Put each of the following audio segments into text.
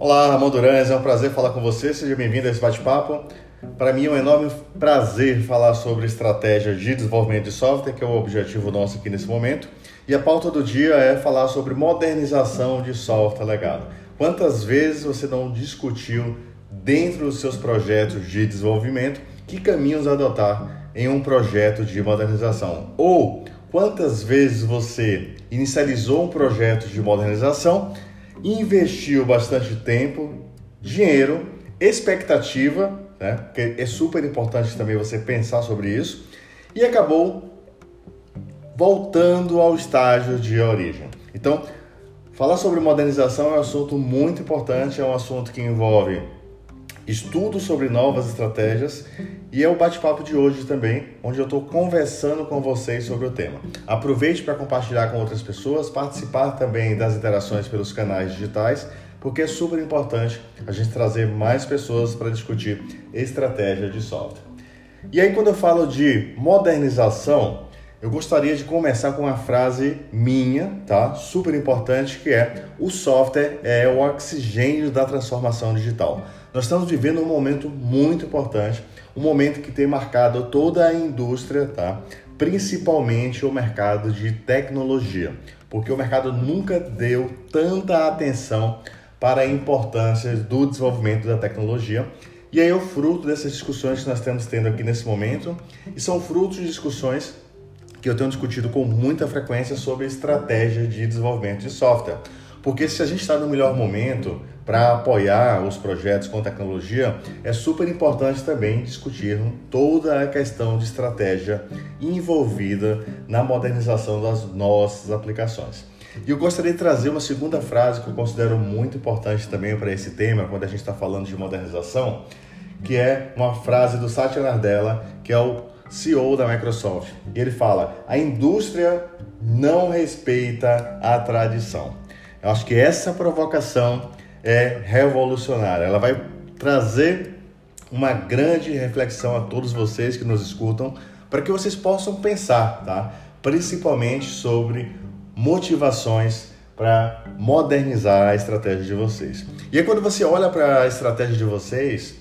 Olá, Ramon é um prazer falar com você, seja bem-vindo a esse bate-papo. Para mim é um enorme prazer falar sobre estratégia de desenvolvimento de software, que é o objetivo nosso aqui nesse momento. E a pauta do dia é falar sobre modernização de software legado. Quantas vezes você não discutiu dentro dos seus projetos de desenvolvimento que caminhos adotar em um projeto de modernização? Ou quantas vezes você inicializou um projeto de modernização investiu bastante tempo, dinheiro, expectativa, né? Porque é super importante também você pensar sobre isso e acabou voltando ao estágio de origem. Então, falar sobre modernização é um assunto muito importante, é um assunto que envolve estudo sobre novas estratégias e é o bate-papo de hoje também, onde eu estou conversando com vocês sobre o tema. Aproveite para compartilhar com outras pessoas, participar também das interações pelos canais digitais, porque é super importante a gente trazer mais pessoas para discutir estratégia de software. E aí, quando eu falo de modernização, eu gostaria de começar com uma frase minha, tá? Super importante, que é: o software é o oxigênio da transformação digital. Nós estamos vivendo um momento muito importante, um momento que tem marcado toda a indústria, tá? Principalmente o mercado de tecnologia, porque o mercado nunca deu tanta atenção para a importância do desenvolvimento da tecnologia. E aí é o fruto dessas discussões que nós estamos tendo aqui nesse momento, e são frutos de discussões que eu tenho discutido com muita frequência sobre estratégia de desenvolvimento de software. Porque se a gente está no melhor momento para apoiar os projetos com tecnologia, é super importante também discutir toda a questão de estratégia envolvida na modernização das nossas aplicações. E eu gostaria de trazer uma segunda frase que eu considero muito importante também para esse tema, quando a gente está falando de modernização, que é uma frase do Satya Nadella, que é o CEO da Microsoft. E ele fala: a indústria não respeita a tradição. Eu acho que essa provocação é revolucionária. Ela vai trazer uma grande reflexão a todos vocês que nos escutam, para que vocês possam pensar, tá? Principalmente sobre motivações para modernizar a estratégia de vocês. E aí quando você olha para a estratégia de vocês,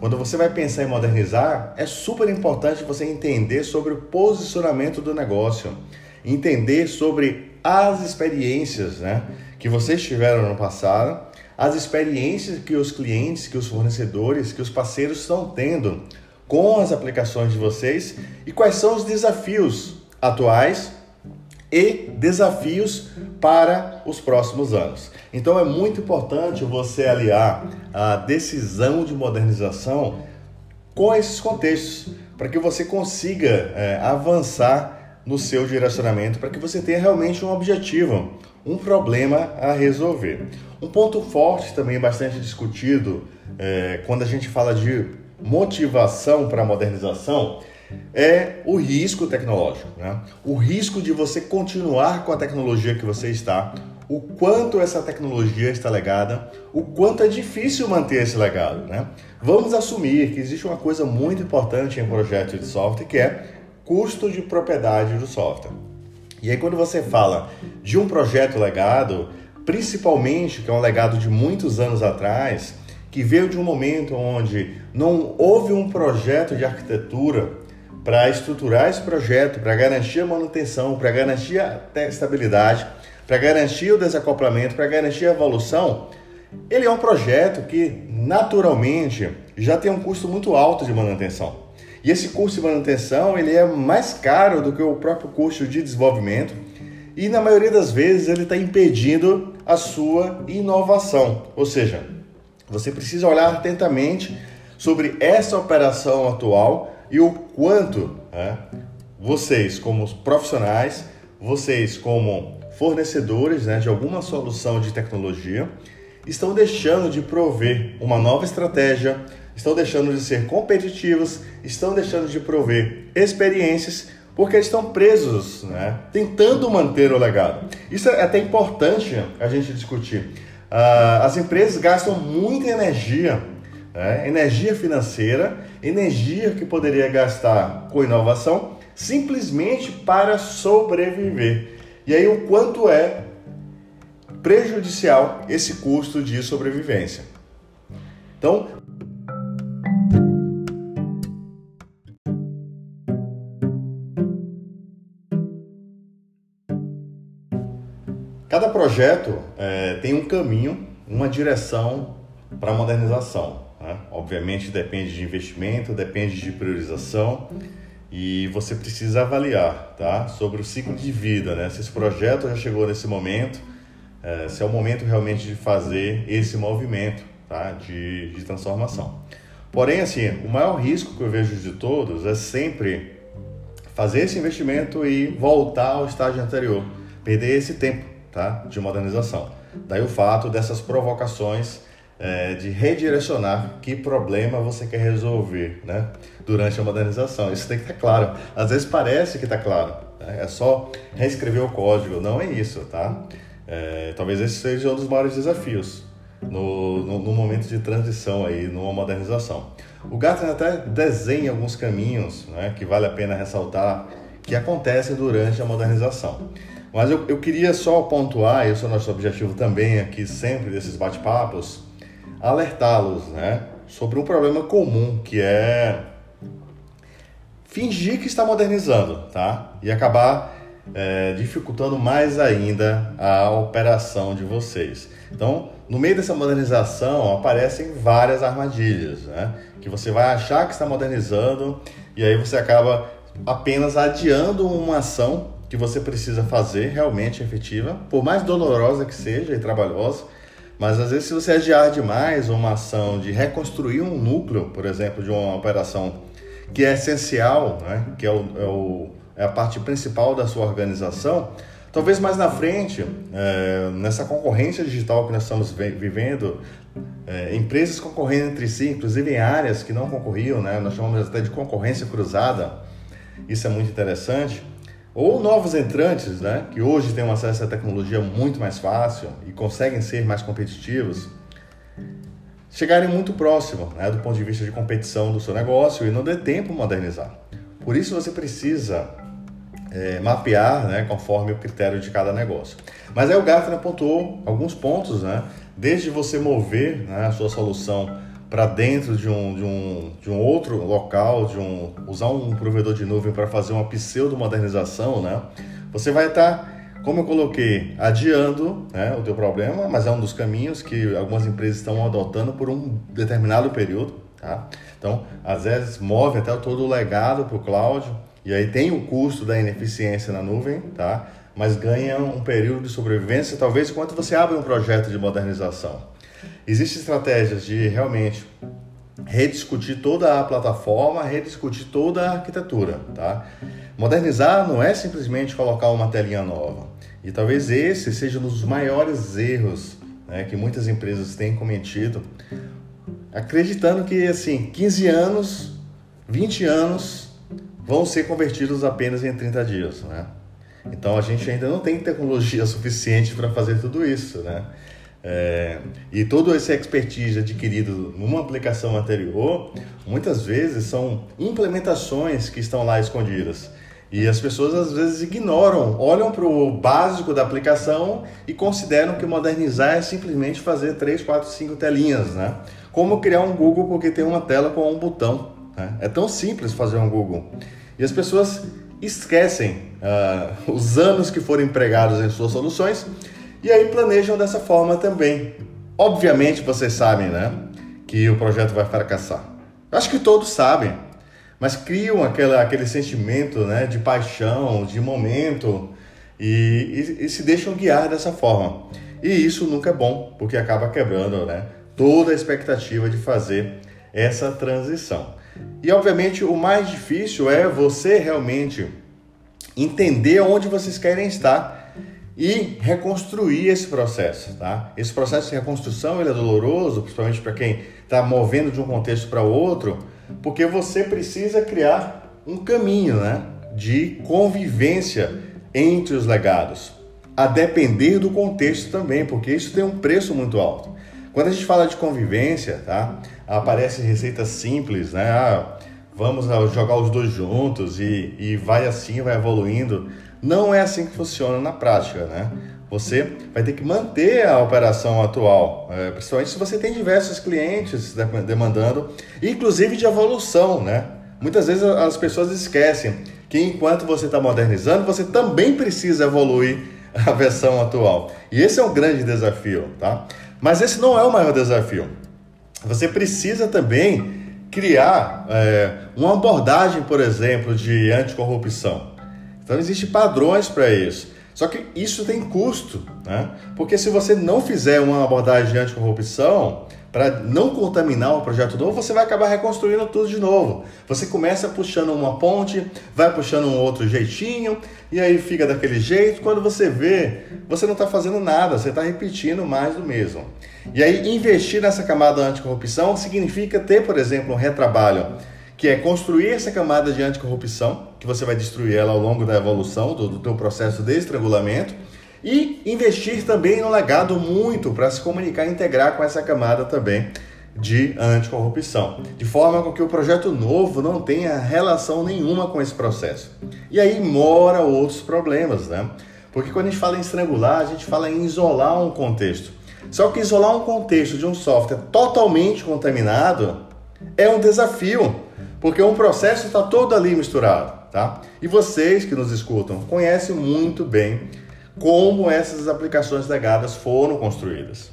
quando você vai pensar em modernizar, é super importante você entender sobre o posicionamento do negócio, entender sobre as experiências, né? que vocês tiveram no passado, as experiências que os clientes, que os fornecedores, que os parceiros estão tendo com as aplicações de vocês e quais são os desafios atuais e desafios para os próximos anos. Então é muito importante você aliar a decisão de modernização com esses contextos para que você consiga é, avançar no seu direcionamento, para que você tenha realmente um objetivo, um problema a resolver. Um ponto forte também bastante discutido é, quando a gente fala de motivação para a modernização é o risco tecnológico, né? O risco de você continuar com a tecnologia que você está, o quanto essa tecnologia está legada, o quanto é difícil manter esse legado, né? Vamos assumir que existe uma coisa muito importante em projeto de software que é custo de propriedade do software. E aí, quando você fala de um projeto legado, principalmente que é um legado de muitos anos atrás, que veio de um momento onde não houve um projeto de arquitetura para estruturar esse projeto, para garantir a manutenção, para garantir a estabilidade, para garantir o desacoplamento, para garantir a evolução, ele é um projeto que naturalmente já tem um custo muito alto de manutenção. E esse custo de manutenção ele é mais caro do que o próprio custo de desenvolvimento e na maioria das vezes ele está impedindo a sua inovação. Ou seja, você precisa olhar atentamente sobre essa operação atual e o quanto né, vocês, como profissionais, vocês, como fornecedores né, de alguma solução de tecnologia, estão deixando de prover uma nova estratégia, estão deixando de ser competitivos, estão deixando de prover experiências porque estão presos, né? tentando manter o legado. Isso é até importante a gente discutir. Uh, as empresas gastam muita energia, né? energia financeira, energia que poderia gastar com inovação, simplesmente para sobreviver. E aí o quanto é prejudicial esse custo de sobrevivência. Então, projeto é, tem um caminho, uma direção para a modernização. Né? Obviamente depende de investimento, depende de priorização e você precisa avaliar tá? sobre o ciclo de vida, né? se esse projeto já chegou nesse momento, é, se é o momento realmente de fazer esse movimento tá? de, de transformação. Porém, assim, o maior risco que eu vejo de todos é sempre fazer esse investimento e voltar ao estágio anterior, perder esse tempo tá? de modernização. Daí o fato dessas provocações é, de redirecionar que problema você quer resolver né, durante a modernização. Isso tem que estar claro. Às vezes parece que está claro, né? é só reescrever o código. Não é isso, tá? É, talvez esse seja um dos maiores desafios no, no, no, momento de transição aí, numa modernização. O Gartner até desenha alguns caminhos né, que vale a pena ressaltar que acontecem durante a modernização. Mas eu, eu queria só pontuar, esse é o nosso objetivo também aqui sempre desses bate-papos, alertá-los né, sobre um problema comum que é fingir que está modernizando, tá? E acabar é, dificultando mais ainda a operação de vocês. Então, no meio dessa modernização aparecem várias armadilhas, né? Que você vai achar que está modernizando e aí você acaba apenas adiando uma ação que você precisa fazer realmente efetiva, por mais dolorosa que seja e trabalhosa, mas às vezes, se você adiar demais uma ação de reconstruir um núcleo, por exemplo, de uma operação que é essencial, né? que é, o, é, o, é a parte principal da sua organização, talvez mais na frente, é, nessa concorrência digital que nós estamos vivendo, é, empresas concorrendo entre si, inclusive em áreas que não concorriam, né? nós chamamos até de concorrência cruzada, isso é muito interessante ou novos entrantes, né, que hoje têm um acesso à tecnologia muito mais fácil e conseguem ser mais competitivos, chegarem muito próximo né, do ponto de vista de competição do seu negócio e não dê tempo modernizar. Por isso você precisa é, mapear né, conforme o critério de cada negócio. Mas aí o Gartner apontou alguns pontos, né, desde você mover né, a sua solução para dentro de um, de, um, de um outro local, de um, usar um provedor de nuvem para fazer uma pseudo-modernização, né? Você vai estar, tá, como eu coloquei, adiando né, o teu problema, mas é um dos caminhos que algumas empresas estão adotando por um determinado período, tá? Então, às vezes move até todo o legado para o cloud, e aí tem o custo da ineficiência na nuvem, tá? Mas ganha um período de sobrevivência, talvez enquanto você abre um projeto de modernização. Existem estratégias de realmente rediscutir toda a plataforma, rediscutir toda a arquitetura, tá? Modernizar não é simplesmente colocar uma telinha nova. E talvez esse seja um dos maiores erros né, que muitas empresas têm cometido, acreditando que assim, 15 anos, 20 anos vão ser convertidos apenas em 30 dias, né? Então a gente ainda não tem tecnologia suficiente para fazer tudo isso, né? É, e todo esse expertise adquirido numa aplicação anterior, muitas vezes são implementações que estão lá escondidas. E as pessoas às vezes ignoram, olham para o básico da aplicação e consideram que modernizar é simplesmente fazer 3, 4, 5 telinhas, né? Como criar um Google porque tem uma tela com um botão. Né? É tão simples fazer um Google. E as pessoas esquecem uh, os anos que foram empregados em suas soluções e aí planejam dessa forma também. Obviamente vocês sabem, né, que o projeto vai fracassar. Acho que todos sabem, mas criam aquela, aquele sentimento, né, de paixão, de momento e, e, e se deixam guiar dessa forma. E isso nunca é bom, porque acaba quebrando, né, toda a expectativa de fazer essa transição. E obviamente o mais difícil é você realmente entender onde vocês querem estar e reconstruir esse processo, tá? Esse processo de reconstrução ele é doloroso, principalmente para quem está movendo de um contexto para outro, porque você precisa criar um caminho, né, de convivência entre os legados, a depender do contexto também, porque isso tem um preço muito alto. Quando a gente fala de convivência, tá? Aparecem receitas simples, né? Ah, vamos jogar os dois juntos e, e vai assim, vai evoluindo. Não é assim que funciona na prática, né? Você vai ter que manter a operação atual, é, principalmente se você tem diversos clientes demandando, inclusive de evolução, né? Muitas vezes as pessoas esquecem que enquanto você está modernizando, você também precisa evoluir a versão atual. E esse é um grande desafio, tá? Mas esse não é o maior desafio. Você precisa também criar é, uma abordagem, por exemplo, de anticorrupção. Então existem padrões para isso. Só que isso tem custo, né? Porque se você não fizer uma abordagem de anticorrupção, para não contaminar o projeto novo, você vai acabar reconstruindo tudo de novo. Você começa puxando uma ponte, vai puxando um outro jeitinho, e aí fica daquele jeito. Quando você vê, você não está fazendo nada, você está repetindo mais do mesmo. E aí, investir nessa camada anticorrupção significa ter, por exemplo, um retrabalho, que é construir essa camada de anticorrupção, que você vai destruir ela ao longo da evolução do, do teu processo de estrangulamento e investir também no legado muito para se comunicar e integrar com essa camada também de anticorrupção, de forma com que o projeto novo não tenha relação nenhuma com esse processo. E aí mora outros problemas, né? Porque quando a gente fala em estrangular, a gente fala em isolar um contexto. Só que isolar um contexto de um software totalmente contaminado é um desafio, porque um processo está todo ali misturado, tá? E vocês que nos escutam conhecem muito bem como essas aplicações legadas foram construídas.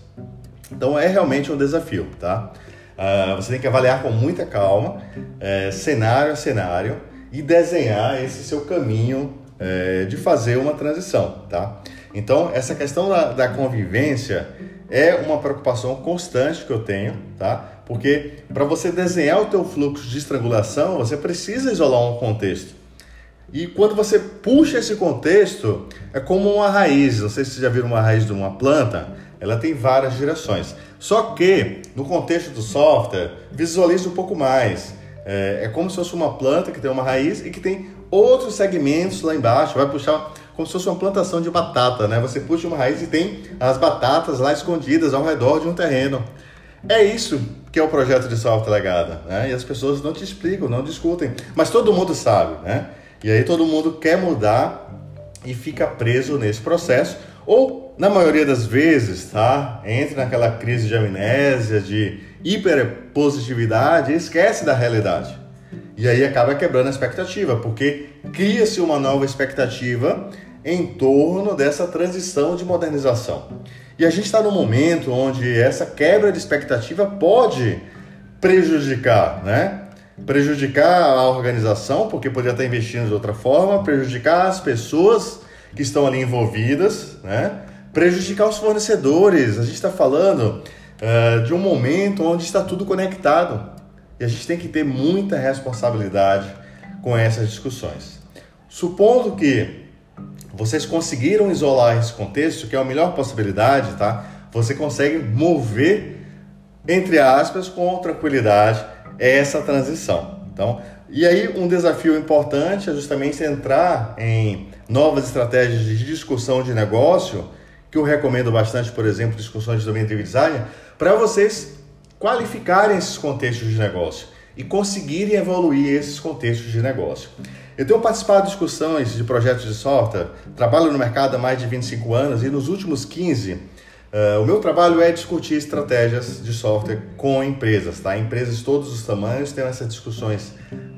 Então é realmente um desafio, tá? Uh, você tem que avaliar com muita calma, é, cenário a cenário, e desenhar esse seu caminho é, de fazer uma transição, tá? Então essa questão da, da convivência é uma preocupação constante que eu tenho, tá? Porque para você desenhar o teu fluxo de estrangulação, você precisa isolar um contexto. E quando você puxa esse contexto, é como uma raiz. Não sei se vocês já viram uma raiz de uma planta, ela tem várias direções. Só que, no contexto do software, visualize um pouco mais. É, é como se fosse uma planta que tem uma raiz e que tem outros segmentos lá embaixo. Vai puxar como se fosse uma plantação de batata, né? Você puxa uma raiz e tem as batatas lá escondidas ao redor de um terreno. É isso que é o projeto de software legada, né? E as pessoas não te explicam, não discutem, mas todo mundo sabe, né? E aí todo mundo quer mudar e fica preso nesse processo, ou na maioria das vezes, tá? Entra naquela crise de amnésia, de hiperpositividade e esquece da realidade. E aí acaba quebrando a expectativa, porque cria-se uma nova expectativa em torno dessa transição de modernização. E a gente está num momento onde essa quebra de expectativa pode prejudicar, né? prejudicar a organização, porque poderia estar investindo de outra forma, prejudicar as pessoas que estão ali envolvidas, né? prejudicar os fornecedores. A gente está falando uh, de um momento onde está tudo conectado e a gente tem que ter muita responsabilidade com essas discussões. Supondo que vocês conseguiram isolar esse contexto, que é a melhor possibilidade, tá? Você consegue mover, entre aspas, com tranquilidade essa transição. Então, e aí um desafio importante é justamente entrar em novas estratégias de discussão de negócio, que eu recomendo bastante, por exemplo, discussões de domínio de design, para vocês qualificarem esses contextos de negócio e conseguirem evoluir esses contextos de negócio. Eu tenho participado de discussões de projetos de software, trabalho no mercado há mais de 25 anos e nos últimos 15 Uh, o meu trabalho é discutir estratégias de software com empresas, tá? Empresas de todos os tamanhos têm essas discussões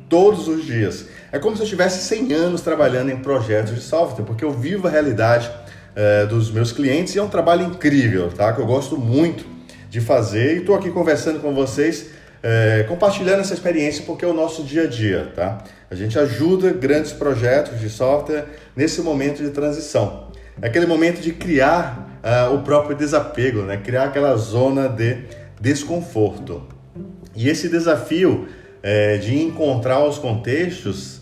todos os dias. É como se eu tivesse 100 anos trabalhando em projetos de software, porque eu vivo a realidade uh, dos meus clientes e é um trabalho incrível, tá? Que eu gosto muito de fazer e estou aqui conversando com vocês, uh, compartilhando essa experiência porque é o nosso dia a dia, tá? A gente ajuda grandes projetos de software nesse momento de transição. É aquele momento de criar uh, o próprio desapego, né? criar aquela zona de desconforto. E esse desafio é, de encontrar os contextos,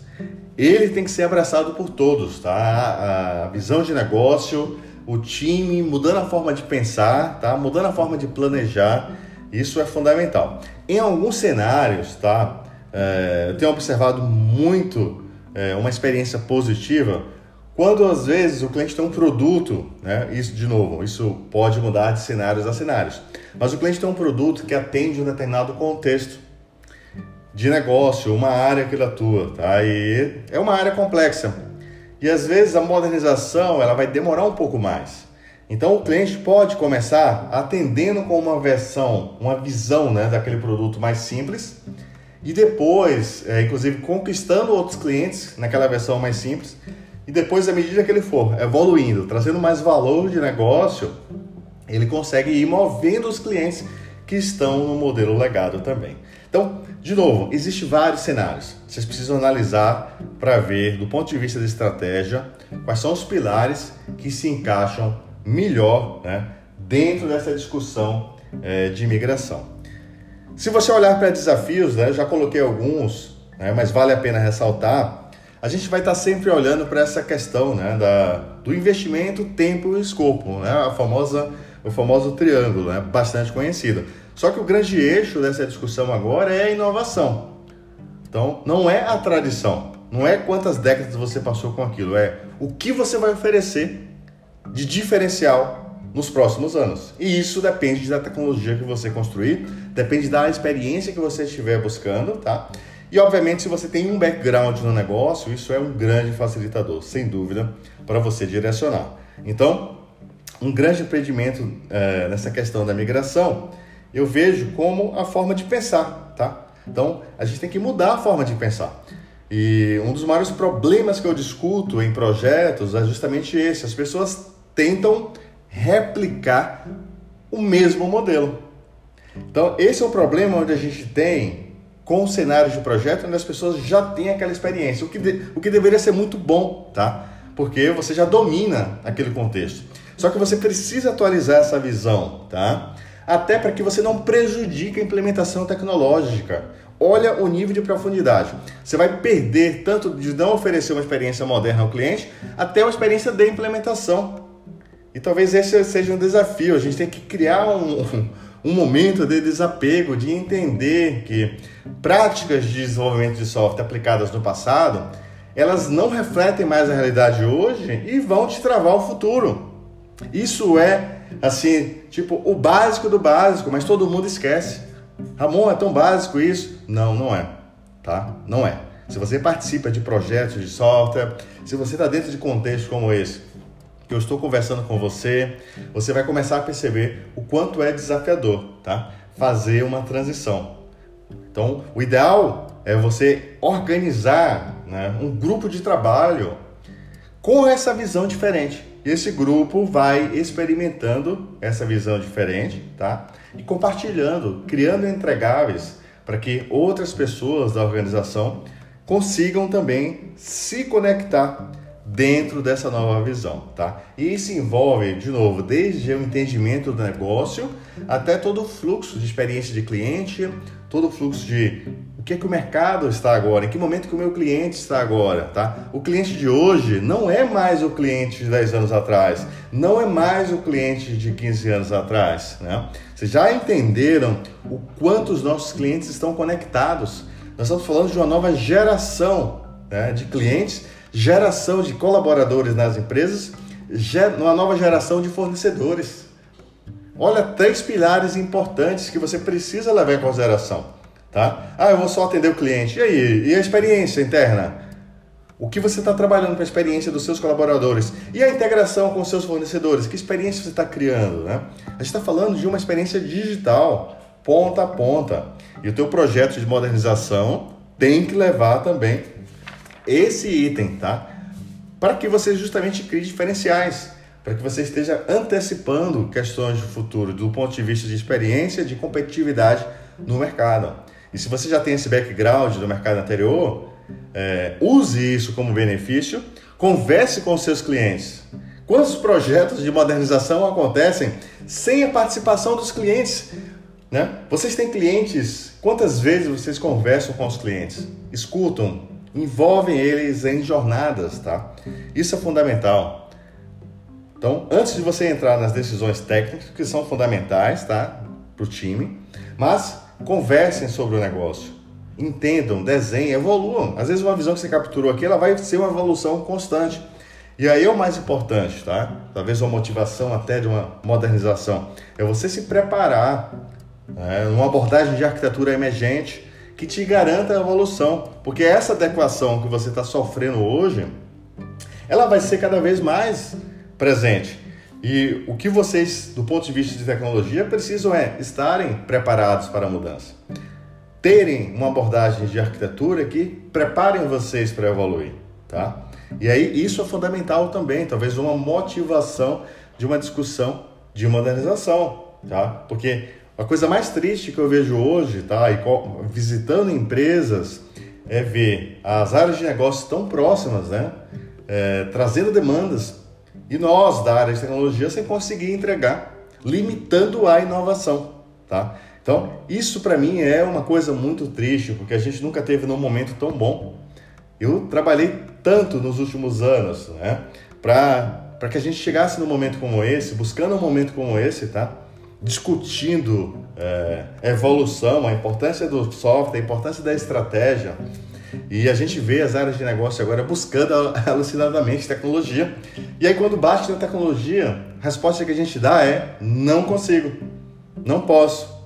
ele tem que ser abraçado por todos, tá? A visão de negócio, o time, mudando a forma de pensar, tá? Mudando a forma de planejar, isso é fundamental. Em alguns cenários, tá? É, eu tenho observado muito é, uma experiência positiva quando às vezes o cliente tem um produto, né? Isso de novo, isso pode mudar de cenários a cenários. Mas o cliente tem um produto que atende um determinado contexto de negócio, uma área que ele atua, tá? E é uma área complexa. E às vezes a modernização ela vai demorar um pouco mais. Então o cliente pode começar atendendo com uma versão, uma visão né, daquele produto mais simples e depois, é, inclusive, conquistando outros clientes naquela versão mais simples e depois, à medida que ele for evoluindo, trazendo mais valor de negócio, ele consegue ir movendo os clientes que estão no modelo legado também. Então, de novo, existem vários cenários. Vocês precisam analisar para ver, do ponto de vista de estratégia, quais são os pilares que se encaixam melhor né, dentro dessa discussão é, de imigração. Se você olhar para desafios, né, já coloquei alguns, né, mas vale a pena ressaltar a gente vai estar sempre olhando para essa questão né, da, do investimento, tempo e escopo, né, a famosa, o famoso triângulo, né, bastante conhecido. Só que o grande eixo dessa discussão agora é a inovação. Então, não é a tradição, não é quantas décadas você passou com aquilo, é o que você vai oferecer de diferencial nos próximos anos. E isso depende da tecnologia que você construir, depende da experiência que você estiver buscando, tá? E obviamente, se você tem um background no negócio, isso é um grande facilitador, sem dúvida, para você direcionar. Então, um grande empreendimento é, nessa questão da migração, eu vejo como a forma de pensar, tá? Então, a gente tem que mudar a forma de pensar. E um dos maiores problemas que eu discuto em projetos é justamente esse: as pessoas tentam replicar o mesmo modelo. Então, esse é o problema onde a gente tem com cenários de projeto onde as pessoas já têm aquela experiência, o que, de, o que deveria ser muito bom, tá? Porque você já domina aquele contexto. Só que você precisa atualizar essa visão, tá? Até para que você não prejudique a implementação tecnológica. Olha o nível de profundidade. Você vai perder tanto de não oferecer uma experiência moderna ao cliente, até uma experiência de implementação. E talvez esse seja um desafio. A gente tem que criar um, um momento de desapego, de entender que práticas de desenvolvimento de software aplicadas no passado, elas não refletem mais a realidade hoje e vão te travar o futuro. Isso é, assim, tipo, o básico do básico, mas todo mundo esquece. Ramon, é tão básico isso? Não, não é, tá? Não é. Se você participa de projetos de software, se você está dentro de contextos como esse, que eu estou conversando com você, você vai começar a perceber o quanto é desafiador, tá? Fazer uma transição. Então, o ideal é você organizar né, um grupo de trabalho com essa visão diferente. E esse grupo vai experimentando essa visão diferente, tá? E compartilhando, criando entregáveis para que outras pessoas da organização consigam também se conectar dentro dessa nova visão, tá? E isso envolve, de novo, desde o entendimento do negócio até todo o fluxo de experiência de cliente, todo o fluxo de o que é que o mercado está agora, em que momento que o meu cliente está agora, tá? O cliente de hoje não é mais o cliente de 10 anos atrás, não é mais o cliente de 15 anos atrás, né? Vocês já entenderam o quanto os nossos clientes estão conectados? Nós estamos falando de uma nova geração né, de clientes geração de colaboradores nas empresas, uma nova geração de fornecedores. Olha, três pilares importantes que você precisa levar em consideração. Tá? Ah, eu vou só atender o cliente. E aí? E a experiência interna? O que você está trabalhando para a experiência dos seus colaboradores? E a integração com os seus fornecedores? Que experiência você está criando? Né? A gente está falando de uma experiência digital, ponta a ponta. E o teu projeto de modernização tem que levar também esse item, tá? Para que você justamente crie diferenciais, para que você esteja antecipando questões de futuro do ponto de vista de experiência, de competitividade no mercado. E se você já tem esse background do mercado anterior, é, use isso como benefício, converse com seus clientes. Quantos projetos de modernização acontecem sem a participação dos clientes? Né? Vocês têm clientes, quantas vezes vocês conversam com os clientes? Escutam, envolvem eles em jornadas, tá? Isso é fundamental. Então, antes de você entrar nas decisões técnicas, que são fundamentais, tá? Para o time, mas conversem sobre o negócio. Entendam, desenhem, evoluam. Às vezes uma visão que você capturou aqui, ela vai ser uma evolução constante. E aí é o mais importante, tá? Talvez uma motivação até de uma modernização. É você se preparar, né? uma abordagem de arquitetura emergente, que te garanta a evolução. Porque essa adequação que você está sofrendo hoje, ela vai ser cada vez mais presente. E o que vocês, do ponto de vista de tecnologia, precisam é estarem preparados para a mudança. Terem uma abordagem de arquitetura que preparem vocês para evoluir, tá? E aí isso é fundamental também, talvez uma motivação de uma discussão de modernização, tá? Porque a coisa mais triste que eu vejo hoje, tá? E visitando empresas, é ver as áreas de negócio tão próximas, né? É, trazendo demandas e nós da área de tecnologia sem conseguir entregar, limitando a inovação, tá? Então, isso para mim é uma coisa muito triste, porque a gente nunca teve num momento tão bom. Eu trabalhei tanto nos últimos anos, né? Para que a gente chegasse num momento como esse, buscando um momento como esse, tá? Discutindo é, evolução, a importância do software, a importância da estratégia. E a gente vê as áreas de negócio agora buscando alucinadamente tecnologia. E aí, quando bate na tecnologia, a resposta que a gente dá é: não consigo, não posso.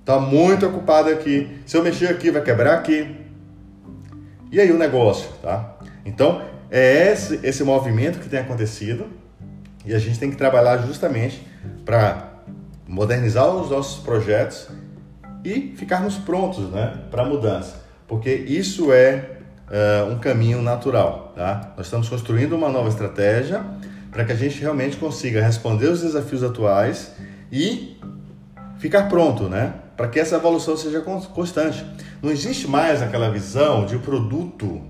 Está muito ocupado aqui. Se eu mexer aqui, vai quebrar aqui. E aí o negócio, tá? Então, é esse, esse movimento que tem acontecido e a gente tem que trabalhar justamente para modernizar os nossos projetos e ficarmos prontos né, para a mudança, porque isso é uh, um caminho natural. Tá? Nós estamos construindo uma nova estratégia para que a gente realmente consiga responder os desafios atuais e ficar pronto, né? para que essa evolução seja constante. Não existe mais aquela visão de produto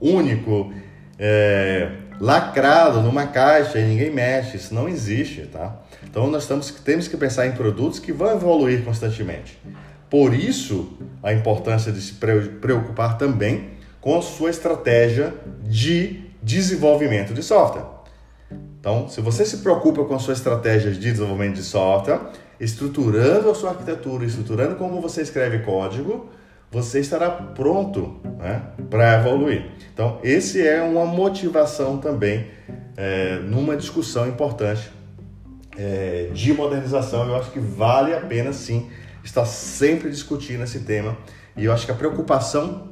único, é, lacrado numa caixa e ninguém mexe. Isso não existe, tá? Então nós temos, temos que pensar em produtos que vão evoluir constantemente. Por isso, a importância de se preocupar também com a sua estratégia de desenvolvimento de software. Então, se você se preocupa com a sua estratégia de desenvolvimento de software, estruturando a sua arquitetura, estruturando como você escreve código, você estará pronto né, para evoluir. Então, esse é uma motivação também é, numa discussão importante é, de modernização. Eu acho que vale a pena sim estar sempre discutindo esse tema. E eu acho que a preocupação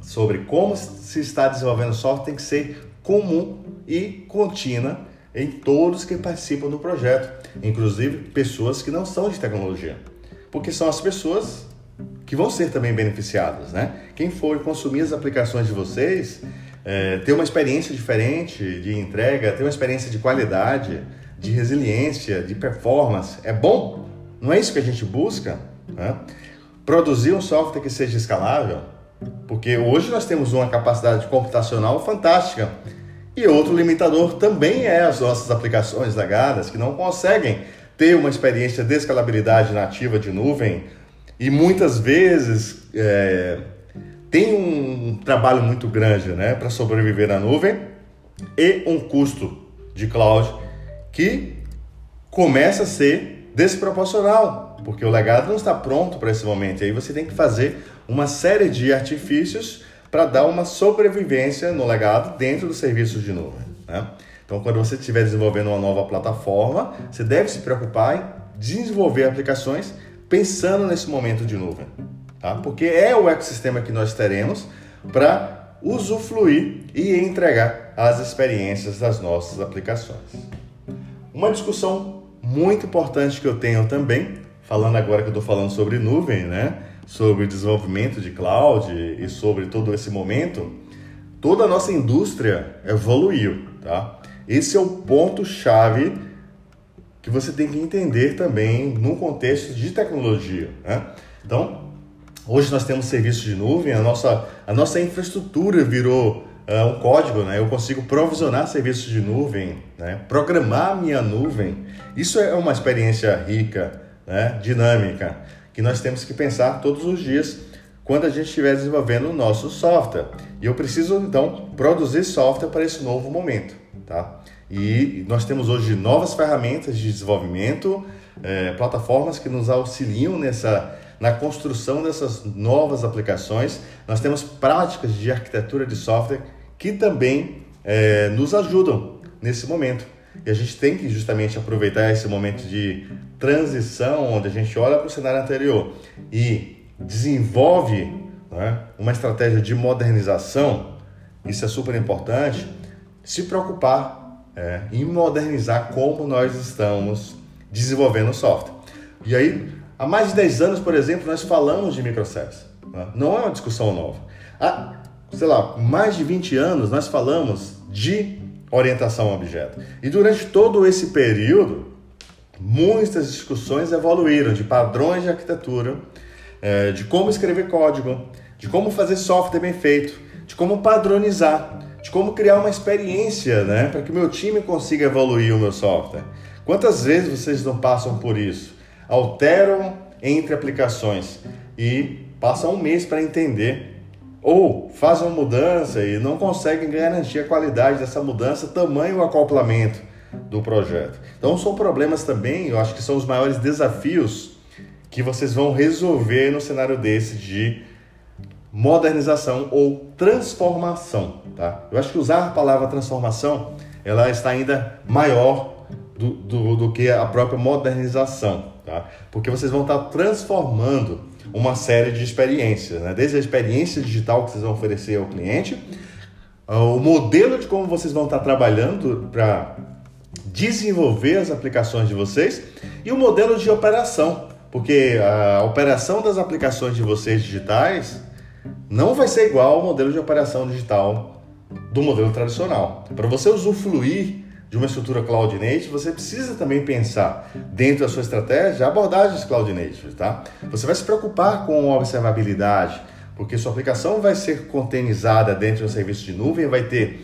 sobre como se está desenvolvendo software tem que ser comum e contínua em todos que participam do projeto, inclusive pessoas que não são de tecnologia, porque são as pessoas que vão ser também beneficiadas, né? Quem for consumir as aplicações de vocês, é, ter uma experiência diferente de entrega, ter uma experiência de qualidade, de resiliência, de performance, é bom. Não é isso que a gente busca? Né? Produzir um software que seja escalável, porque hoje nós temos uma capacidade computacional fantástica e outro limitador também é as nossas aplicações legadas, que não conseguem ter uma experiência de escalabilidade nativa de nuvem e muitas vezes é, tem um trabalho muito grande né, para sobreviver na nuvem e um custo de cloud que começa a ser desproporcional, porque o legado não está pronto para esse momento. E aí você tem que fazer uma série de artifícios para dar uma sobrevivência no legado dentro dos serviços de nuvem. Né? Então, quando você estiver desenvolvendo uma nova plataforma, você deve se preocupar em desenvolver aplicações pensando nesse momento de nuvem, tá? porque é o ecossistema que nós teremos para usufruir e entregar as experiências das nossas aplicações. Uma discussão muito importante que eu tenho também, falando agora que eu estou falando sobre nuvem, né? sobre desenvolvimento de cloud e sobre todo esse momento, toda a nossa indústria evoluiu, tá? Esse é o ponto chave que você tem que entender também no contexto de tecnologia, né? Então, hoje nós temos serviços de nuvem, a nossa, a nossa infraestrutura virou uh, um código, né? Eu consigo provisionar serviços de nuvem, né? Programar minha nuvem. Isso é uma experiência rica, né? Dinâmica que nós temos que pensar todos os dias quando a gente estiver desenvolvendo o nosso software. E eu preciso então produzir software para esse novo momento, tá? E nós temos hoje novas ferramentas de desenvolvimento, é, plataformas que nos auxiliam nessa na construção dessas novas aplicações. Nós temos práticas de arquitetura de software que também é, nos ajudam nesse momento. E a gente tem que justamente aproveitar esse momento de transição, onde a gente olha para o cenário anterior e desenvolve né, uma estratégia de modernização, isso é super importante, se preocupar é, em modernizar como nós estamos desenvolvendo software. E aí, há mais de 10 anos, por exemplo, nós falamos de microservices. Né? Não é uma discussão nova. Há, sei lá, mais de 20 anos nós falamos de orientação a objeto. E durante todo esse período, muitas discussões evoluíram de padrões de arquitetura, é, de como escrever código, de como fazer software bem feito, de como padronizar, de como criar uma experiência né, para que o meu time consiga evoluir o meu software. Quantas vezes vocês não passam por isso? Alteram entre aplicações e passam um mês para entender ou fazem uma mudança e não conseguem garantir a qualidade dessa mudança, tamanho o acoplamento do projeto. Então são problemas também, eu acho que são os maiores desafios que vocês vão resolver no cenário desse de modernização ou transformação, tá? Eu acho que usar a palavra transformação, ela está ainda maior do, do, do que a própria modernização, tá? Porque vocês vão estar transformando uma série de experiências, né? Desde a experiência digital que vocês vão oferecer ao cliente, o modelo de como vocês vão estar trabalhando para desenvolver as aplicações de vocês e o modelo de operação, porque a operação das aplicações de vocês digitais não vai ser igual ao modelo de operação digital do modelo tradicional. Para você usufruir de uma estrutura cloud native, você precisa também pensar dentro da sua estratégia abordagens cloud native, tá? Você vai se preocupar com observabilidade, porque sua aplicação vai ser containerizada dentro de um serviço de nuvem, vai ter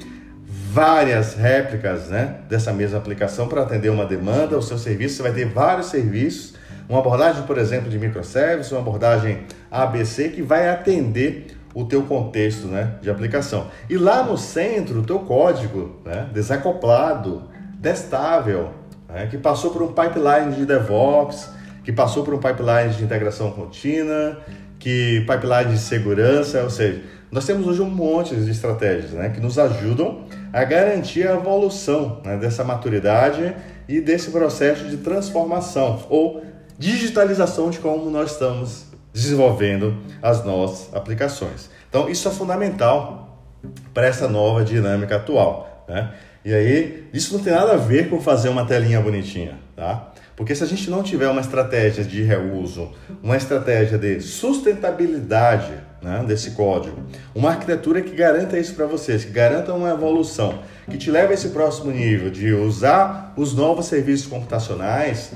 várias réplicas né, dessa mesma aplicação para atender uma demanda, o seu serviço, você vai ter vários serviços, uma abordagem, por exemplo, de microservices, uma abordagem ABC que vai atender o teu contexto né, de aplicação. E lá no centro, o teu código né, desacoplado, testável, né, que passou por um pipeline de DevOps, que passou por um pipeline de integração contínua, que pipeline de segurança, ou seja, nós temos hoje um monte de estratégias né, que nos ajudam a garantir a evolução né, dessa maturidade e desse processo de transformação ou digitalização de como nós estamos desenvolvendo as nossas aplicações. Então, isso é fundamental para essa nova dinâmica atual. Né? E aí, isso não tem nada a ver com fazer uma telinha bonitinha, tá? Porque se a gente não tiver uma estratégia de reuso, uma estratégia de sustentabilidade né, desse código, uma arquitetura que garanta isso para vocês, que garanta uma evolução, que te leve a esse próximo nível de usar os novos serviços computacionais,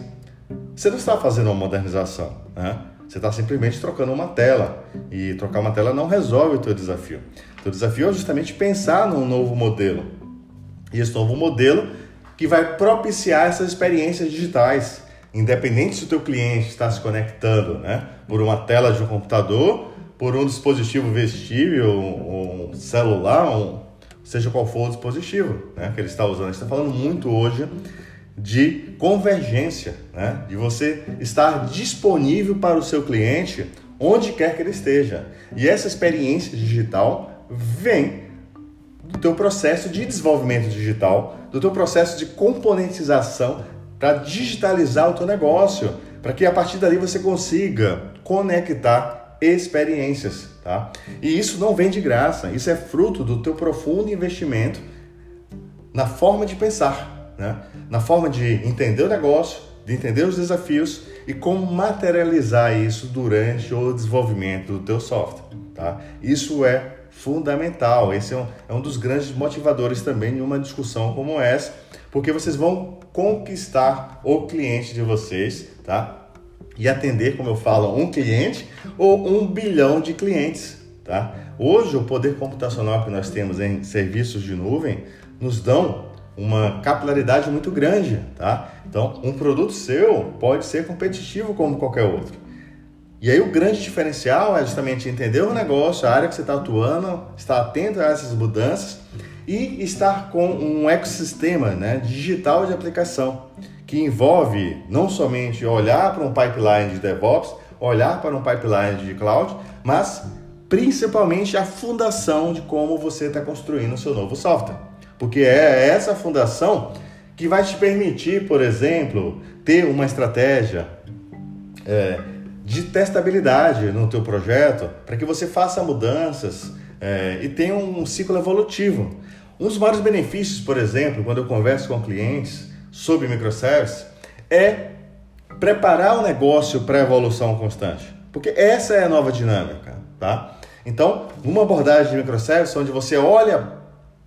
você não está fazendo uma modernização, né? Você está simplesmente trocando uma tela. E trocar uma tela não resolve o teu desafio. O teu desafio é justamente pensar num novo modelo. E esse novo modelo que vai propiciar essas experiências digitais. Independente se o teu cliente está se conectando né, por uma tela de um computador, por um dispositivo vestível, um, celular, um, seja qual for o dispositivo né, que ele está usando. A gente está falando muito hoje de convergência, né? de você estar disponível para o seu cliente onde quer que ele esteja. E essa experiência digital vem do teu processo de desenvolvimento digital, do teu processo de componentização para digitalizar o teu negócio, para que a partir dali você consiga conectar experiências, tá? E isso não vem de graça, isso é fruto do teu profundo investimento na forma de pensar, né? na forma de entender o negócio, de entender os desafios e como materializar isso durante o desenvolvimento do teu software. Tá? Isso é fundamental, esse é um, é um dos grandes motivadores também em uma discussão como essa, porque vocês vão conquistar o cliente de vocês, tá? E atender, como eu falo, um cliente ou um bilhão de clientes, tá? Hoje, o poder computacional que nós temos em serviços de nuvem nos dão uma capilaridade muito grande, tá? Então, um produto seu pode ser competitivo como qualquer outro. E aí o grande diferencial é justamente entender o negócio, a área que você está atuando, estar atento a essas mudanças e estar com um ecossistema né, digital de aplicação que envolve não somente olhar para um pipeline de DevOps, olhar para um pipeline de cloud, mas principalmente a fundação de como você está construindo o seu novo software porque é essa fundação que vai te permitir, por exemplo, ter uma estratégia é, de testabilidade no teu projeto para que você faça mudanças é, e tenha um ciclo evolutivo. Um dos maiores benefícios, por exemplo, quando eu converso com clientes sobre microservices, é preparar o negócio para evolução constante. Porque essa é a nova dinâmica, tá? Então, uma abordagem de microservices onde você olha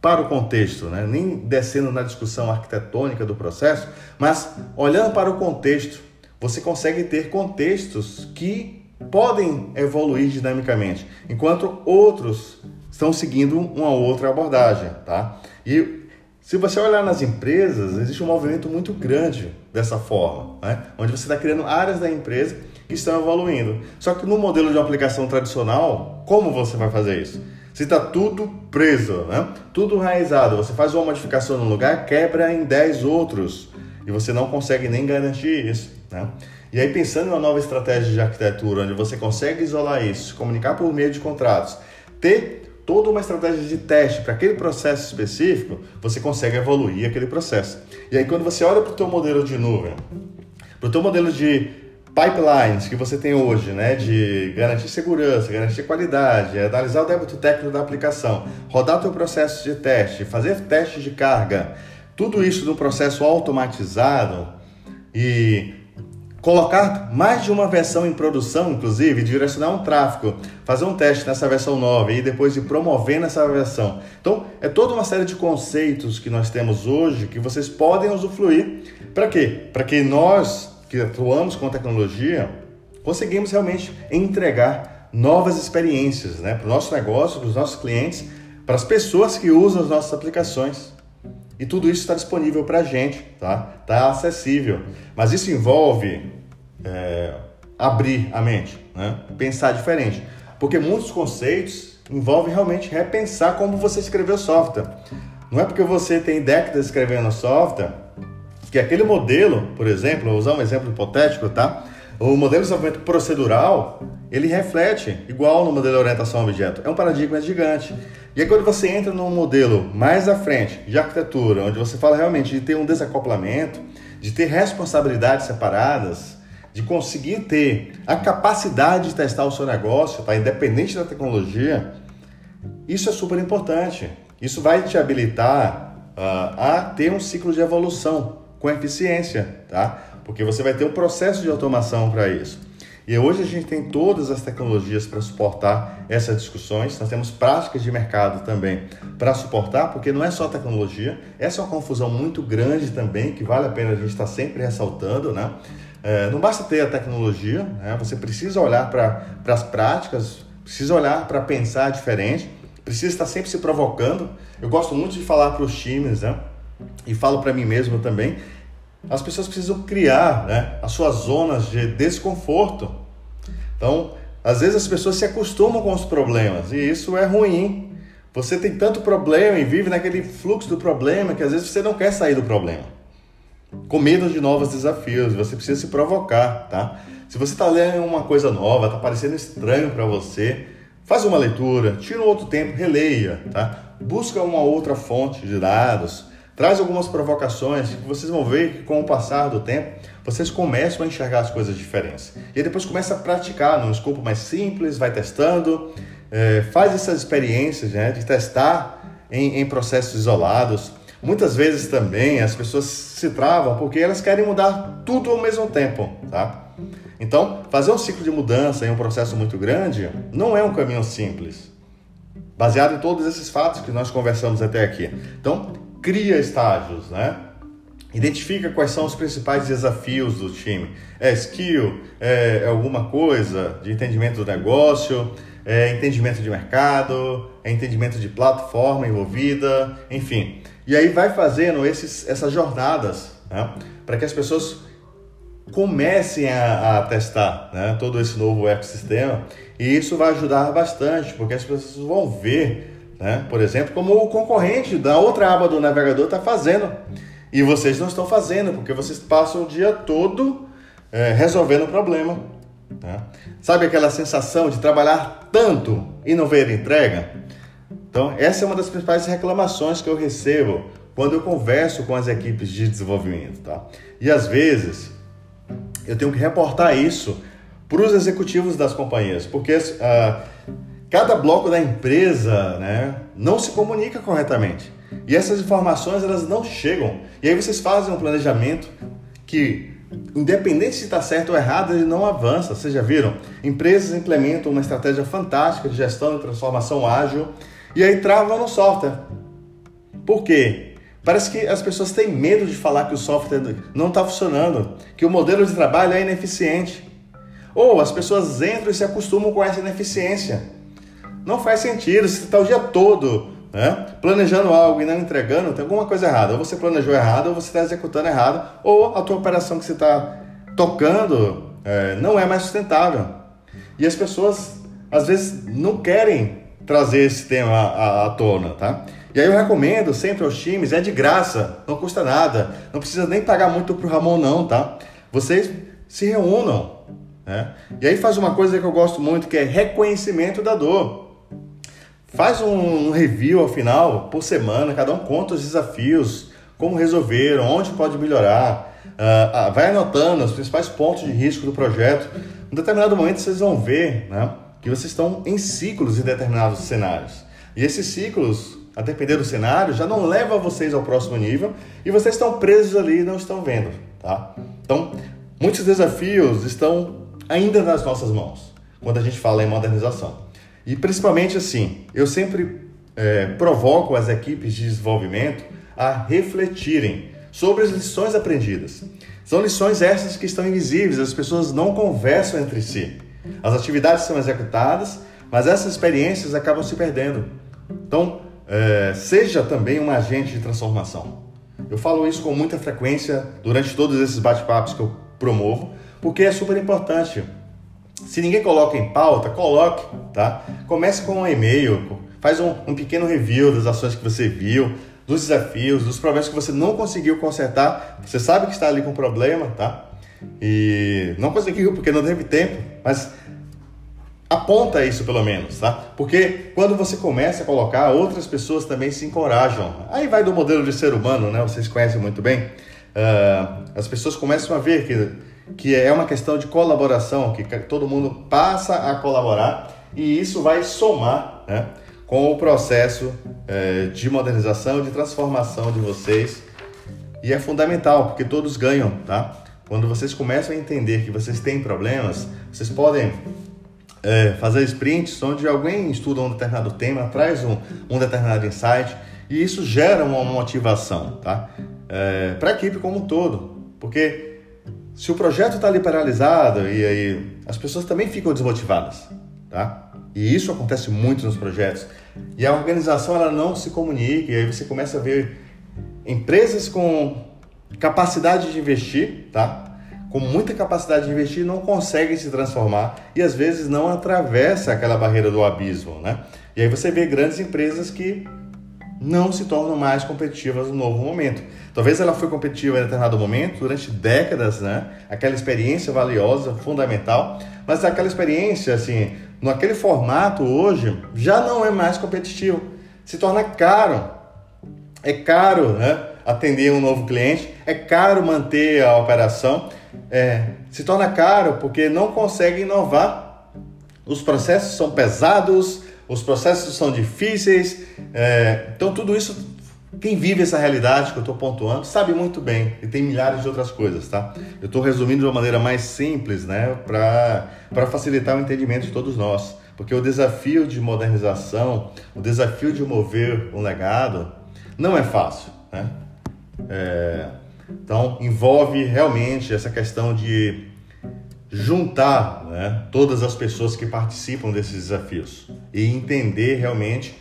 para o contexto, né? nem descendo na discussão arquitetônica do processo, mas olhando para o contexto, você consegue ter contextos que podem evoluir dinamicamente, enquanto outros estão seguindo uma outra abordagem, tá? E se você olhar nas empresas, existe um movimento muito grande dessa forma, né? onde você está criando áreas da empresa que estão evoluindo. Só que no modelo de aplicação tradicional, como você vai fazer isso? Se está tudo preso, né? tudo raizado, você faz uma modificação no lugar, quebra em 10 outros e você não consegue nem garantir isso. Né? E aí, pensando em uma nova estratégia de arquitetura, onde você consegue isolar isso, comunicar por meio de contratos, ter toda uma estratégia de teste para aquele processo específico, você consegue evoluir aquele processo. E aí quando você olha para o teu modelo de nuvem, para o teu modelo de pipelines que você tem hoje, né, de garantir segurança, garantir qualidade, analisar o débito técnico da aplicação, rodar o processo de teste, fazer testes de carga, tudo isso num processo automatizado e colocar mais de uma versão em produção, inclusive, direcionar um tráfego, fazer um teste nessa versão nova e depois ir promover nessa versão. Então, é toda uma série de conceitos que nós temos hoje que vocês podem usufruir. Para quê? Para que nós que atuamos com tecnologia conseguimos realmente entregar novas experiências né, para o nosso negócio, para os nossos clientes, para as pessoas que usam as nossas aplicações. E tudo isso está disponível para a gente, tá? Está acessível. Mas isso envolve é, abrir a mente, né? pensar diferente. Porque muitos conceitos envolvem realmente repensar como você escreveu software. Não é porque você tem décadas escrevendo software que aquele modelo, por exemplo, vou usar um exemplo hipotético, tá? O modelo de desenvolvimento procedural, ele reflete igual no modelo de orientação a objeto. É um paradigma gigante. E aí quando você entra num modelo mais à frente de arquitetura, onde você fala realmente de ter um desacoplamento, de ter responsabilidades separadas, de conseguir ter a capacidade de testar o seu negócio, tá? independente da tecnologia, isso é super importante. Isso vai te habilitar uh, a ter um ciclo de evolução com eficiência, tá? Porque você vai ter um processo de automação para isso. E hoje a gente tem todas as tecnologias para suportar essas discussões, nós temos práticas de mercado também para suportar, porque não é só tecnologia, essa é uma confusão muito grande também, que vale a pena a gente estar sempre ressaltando, né? É, não basta ter a tecnologia, né? você precisa olhar para as práticas, precisa olhar para pensar diferente, precisa estar sempre se provocando. Eu gosto muito de falar para os times, né? e falo para mim mesmo também, as pessoas precisam criar né, as suas zonas de desconforto. Então, às vezes as pessoas se acostumam com os problemas e isso é ruim. Você tem tanto problema e vive naquele fluxo do problema que às vezes você não quer sair do problema. Com medo de novos desafios, você precisa se provocar, tá? Se você está lendo uma coisa nova, está parecendo estranho para você, faz uma leitura, tira um outro tempo, releia, tá? Busca uma outra fonte de dados, Traz algumas provocações que vocês vão ver que com o passar do tempo vocês começam a enxergar as coisas diferentes. E depois começa a praticar num escopo mais simples, vai testando, é, faz essas experiências né, de testar em, em processos isolados. Muitas vezes também as pessoas se travam porque elas querem mudar tudo ao mesmo tempo, tá? Então, fazer um ciclo de mudança em um processo muito grande não é um caminho simples, baseado em todos esses fatos que nós conversamos até aqui. Então, cria estágios, né? Identifica quais são os principais desafios do time. É skill, é, é alguma coisa de entendimento do negócio, é entendimento de mercado, é entendimento de plataforma envolvida, enfim. E aí vai fazendo esses, essas jornadas né? para que as pessoas comecem a, a testar né? todo esse novo ecossistema e isso vai ajudar bastante, porque as pessoas vão ver né? Por exemplo, como o concorrente da outra aba do navegador está fazendo. E vocês não estão fazendo, porque vocês passam o dia todo é, resolvendo o problema. Né? Sabe aquela sensação de trabalhar tanto e não ver entrega? Então, essa é uma das principais reclamações que eu recebo quando eu converso com as equipes de desenvolvimento. Tá? E às vezes eu tenho que reportar isso para os executivos das companhias, porque uh, cada bloco da empresa né, não se comunica corretamente. E essas informações elas não chegam. E aí vocês fazem um planejamento que, independente se está certo ou errado, ele não avança. Vocês já viram? Empresas implementam uma estratégia fantástica de gestão e transformação ágil e aí travam no software. Por quê? Parece que as pessoas têm medo de falar que o software não está funcionando, que o modelo de trabalho é ineficiente. Ou as pessoas entram e se acostumam com essa ineficiência. Não faz sentido, se está o dia todo né, planejando algo e não entregando, tem alguma coisa errada. Ou você planejou errado, ou você está executando errado, ou a tua operação que você está tocando é, não é mais sustentável. E as pessoas, às vezes, não querem trazer esse tema à, à tona, tá? E aí eu recomendo sempre aos times, é de graça, não custa nada, não precisa nem pagar muito pro Ramon não, tá? Vocês se reúnam, né? E aí faz uma coisa que eu gosto muito, que é reconhecimento da dor. Faz um, review ao final, por semana, cada um conta os desafios, como resolveram, onde pode melhorar, uh, vai anotando os principais pontos de risco do projeto. Em determinado momento vocês vão ver né, que vocês estão em ciclos em determinados cenários. E esses ciclos a depender do cenário, já não leva vocês ao próximo nível e vocês estão presos ali e não estão vendo, tá? Então, muitos desafios estão ainda nas nossas mãos quando a gente fala em modernização. E principalmente assim, eu sempre é, provoco as equipes de desenvolvimento a refletirem sobre as lições aprendidas. São lições essas que estão invisíveis, as pessoas não conversam entre si. As atividades são executadas, mas essas experiências acabam se perdendo. Então, é, seja também um agente de transformação. Eu falo isso com muita frequência durante todos esses bate-papos que eu promovo, porque é super importante. Se ninguém coloca em pauta, coloque, tá? Comece com um e-mail, faz um, um pequeno review das ações que você viu, dos desafios, dos problemas que você não conseguiu consertar. Você sabe que está ali com problema, tá? E não conseguiu porque não teve tempo, mas aponta isso pelo menos, tá? Porque quando você começa a colocar, outras pessoas também se encorajam. Aí vai do modelo de ser humano, né? Vocês conhecem muito bem. Uh, as pessoas começam a ver que, que é uma questão de colaboração, que todo mundo passa a colaborar e isso vai somar, né? Com o processo uh, de modernização, de transformação de vocês. E é fundamental, porque todos ganham, tá? Quando vocês começam a entender que vocês têm problemas, vocês podem é, fazer sprints onde alguém estuda um determinado tema, traz um, um determinado insight e isso gera uma motivação tá? É, para a equipe como um todo. Porque se o projeto está ali paralisado e aí as pessoas também ficam desmotivadas. Tá? E isso acontece muito nos projetos. E a organização ela não se comunica e aí você começa a ver empresas com capacidade de investir, tá? com muita capacidade de investir não conseguem se transformar e às vezes não atravessa aquela barreira do abismo, né? E aí você vê grandes empresas que não se tornam mais competitivas no novo momento. Talvez ela foi competitiva em determinado momento, durante décadas, né? Aquela experiência valiosa, fundamental, mas aquela experiência, assim, naquele formato hoje, já não é mais competitivo. Se torna caro. É caro, né? Atender um novo cliente, é caro manter a operação é, se torna caro porque não consegue inovar. Os processos são pesados, os processos são difíceis. É, então, tudo isso, quem vive essa realidade que eu estou pontuando, sabe muito bem. E tem milhares de outras coisas, tá? Eu estou resumindo de uma maneira mais simples, né? Para facilitar o entendimento de todos nós. Porque o desafio de modernização, o desafio de mover um legado, não é fácil, né? É, então, envolve realmente essa questão de juntar né, todas as pessoas que participam desses desafios e entender realmente,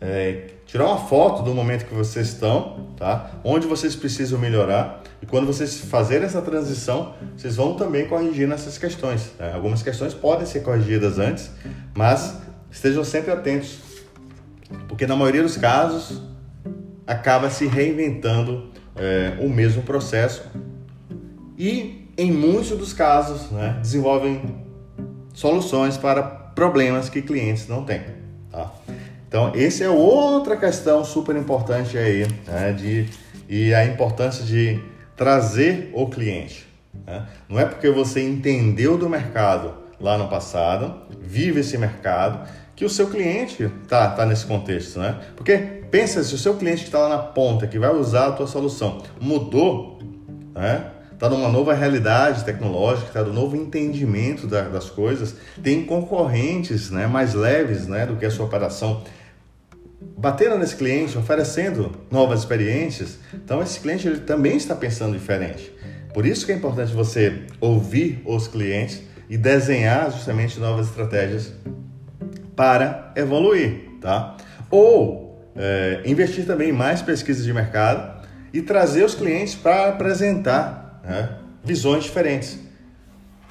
é, tirar uma foto do momento que vocês estão, tá? onde vocês precisam melhorar e quando vocês fazerem essa transição, vocês vão também corrigir essas questões. Né? Algumas questões podem ser corrigidas antes, mas estejam sempre atentos, porque na maioria dos casos acaba se reinventando é, o mesmo processo e, em muitos dos casos, né, desenvolvem soluções para problemas que clientes não têm. Então, essa é outra questão super importante aí, né, de, e a importância de trazer o cliente. Né? Não é porque você entendeu do mercado lá no passado, vive esse mercado, que o seu cliente tá, tá nesse contexto, né? Porque pensa se o seu cliente que está lá na ponta, que vai usar a tua solução, mudou, né? Está numa nova realidade tecnológica, está no novo entendimento da, das coisas, tem concorrentes né, mais leves né, do que a sua operação batendo nesse cliente, oferecendo novas experiências, então esse cliente ele também está pensando diferente. Por isso que é importante você ouvir os clientes e desenhar justamente novas estratégias para evoluir, tá? Ou é, investir também em mais pesquisas de mercado e trazer os clientes para apresentar né, visões diferentes.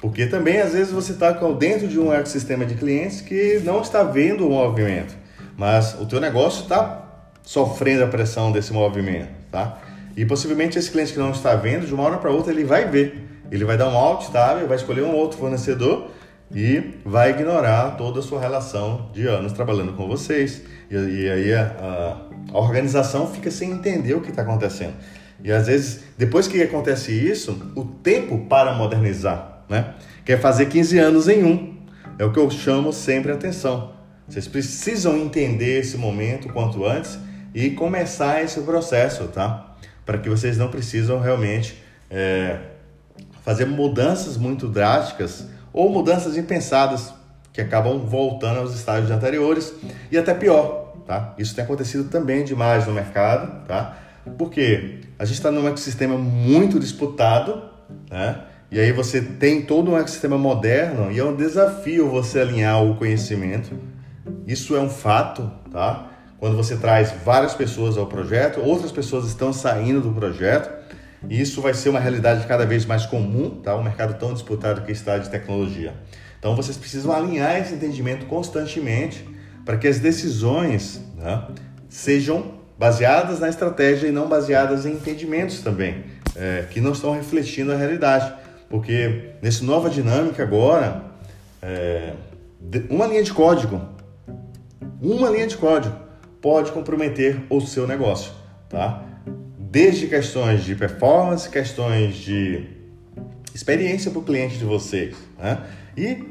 Porque também às vezes você está dentro de um ecossistema de clientes que não está vendo o movimento, mas o teu negócio está sofrendo a pressão desse movimento, tá? E possivelmente esse cliente que não está vendo, de uma hora para outra ele vai ver, ele vai dar um alt tab, vai escolher um outro fornecedor e vai ignorar toda a sua relação de anos trabalhando com vocês. E, e aí a, a, organização fica sem entender o que está acontecendo. E às vezes, depois que acontece isso, o tempo para modernizar, né? Quer fazer 15 anos em um. É o que eu chamo sempre atenção. Vocês precisam entender esse momento quanto antes e começar esse processo, tá? Para que vocês não precisam realmente é, fazer mudanças muito drásticas ou mudanças impensadas que acabam voltando aos estágios anteriores e até pior, tá? Isso tem acontecido também demais no mercado, tá? Porque a gente está num ecossistema muito disputado, né? E aí você tem todo um ecossistema moderno e é um desafio você alinhar o conhecimento. Isso é um fato, tá? Quando você traz várias pessoas ao projeto, outras pessoas estão saindo do projeto e isso vai ser uma realidade cada vez mais comum, tá? Um mercado tão disputado que está de tecnologia. Então vocês precisam alinhar esse entendimento constantemente para que as decisões né, sejam baseadas na estratégia e não baseadas em entendimentos também, é, que não estão refletindo a realidade. Porque nessa nova dinâmica agora, é, uma linha de código, uma linha de código pode comprometer o seu negócio, tá? desde questões de performance, questões de experiência para o cliente de vocês, né? e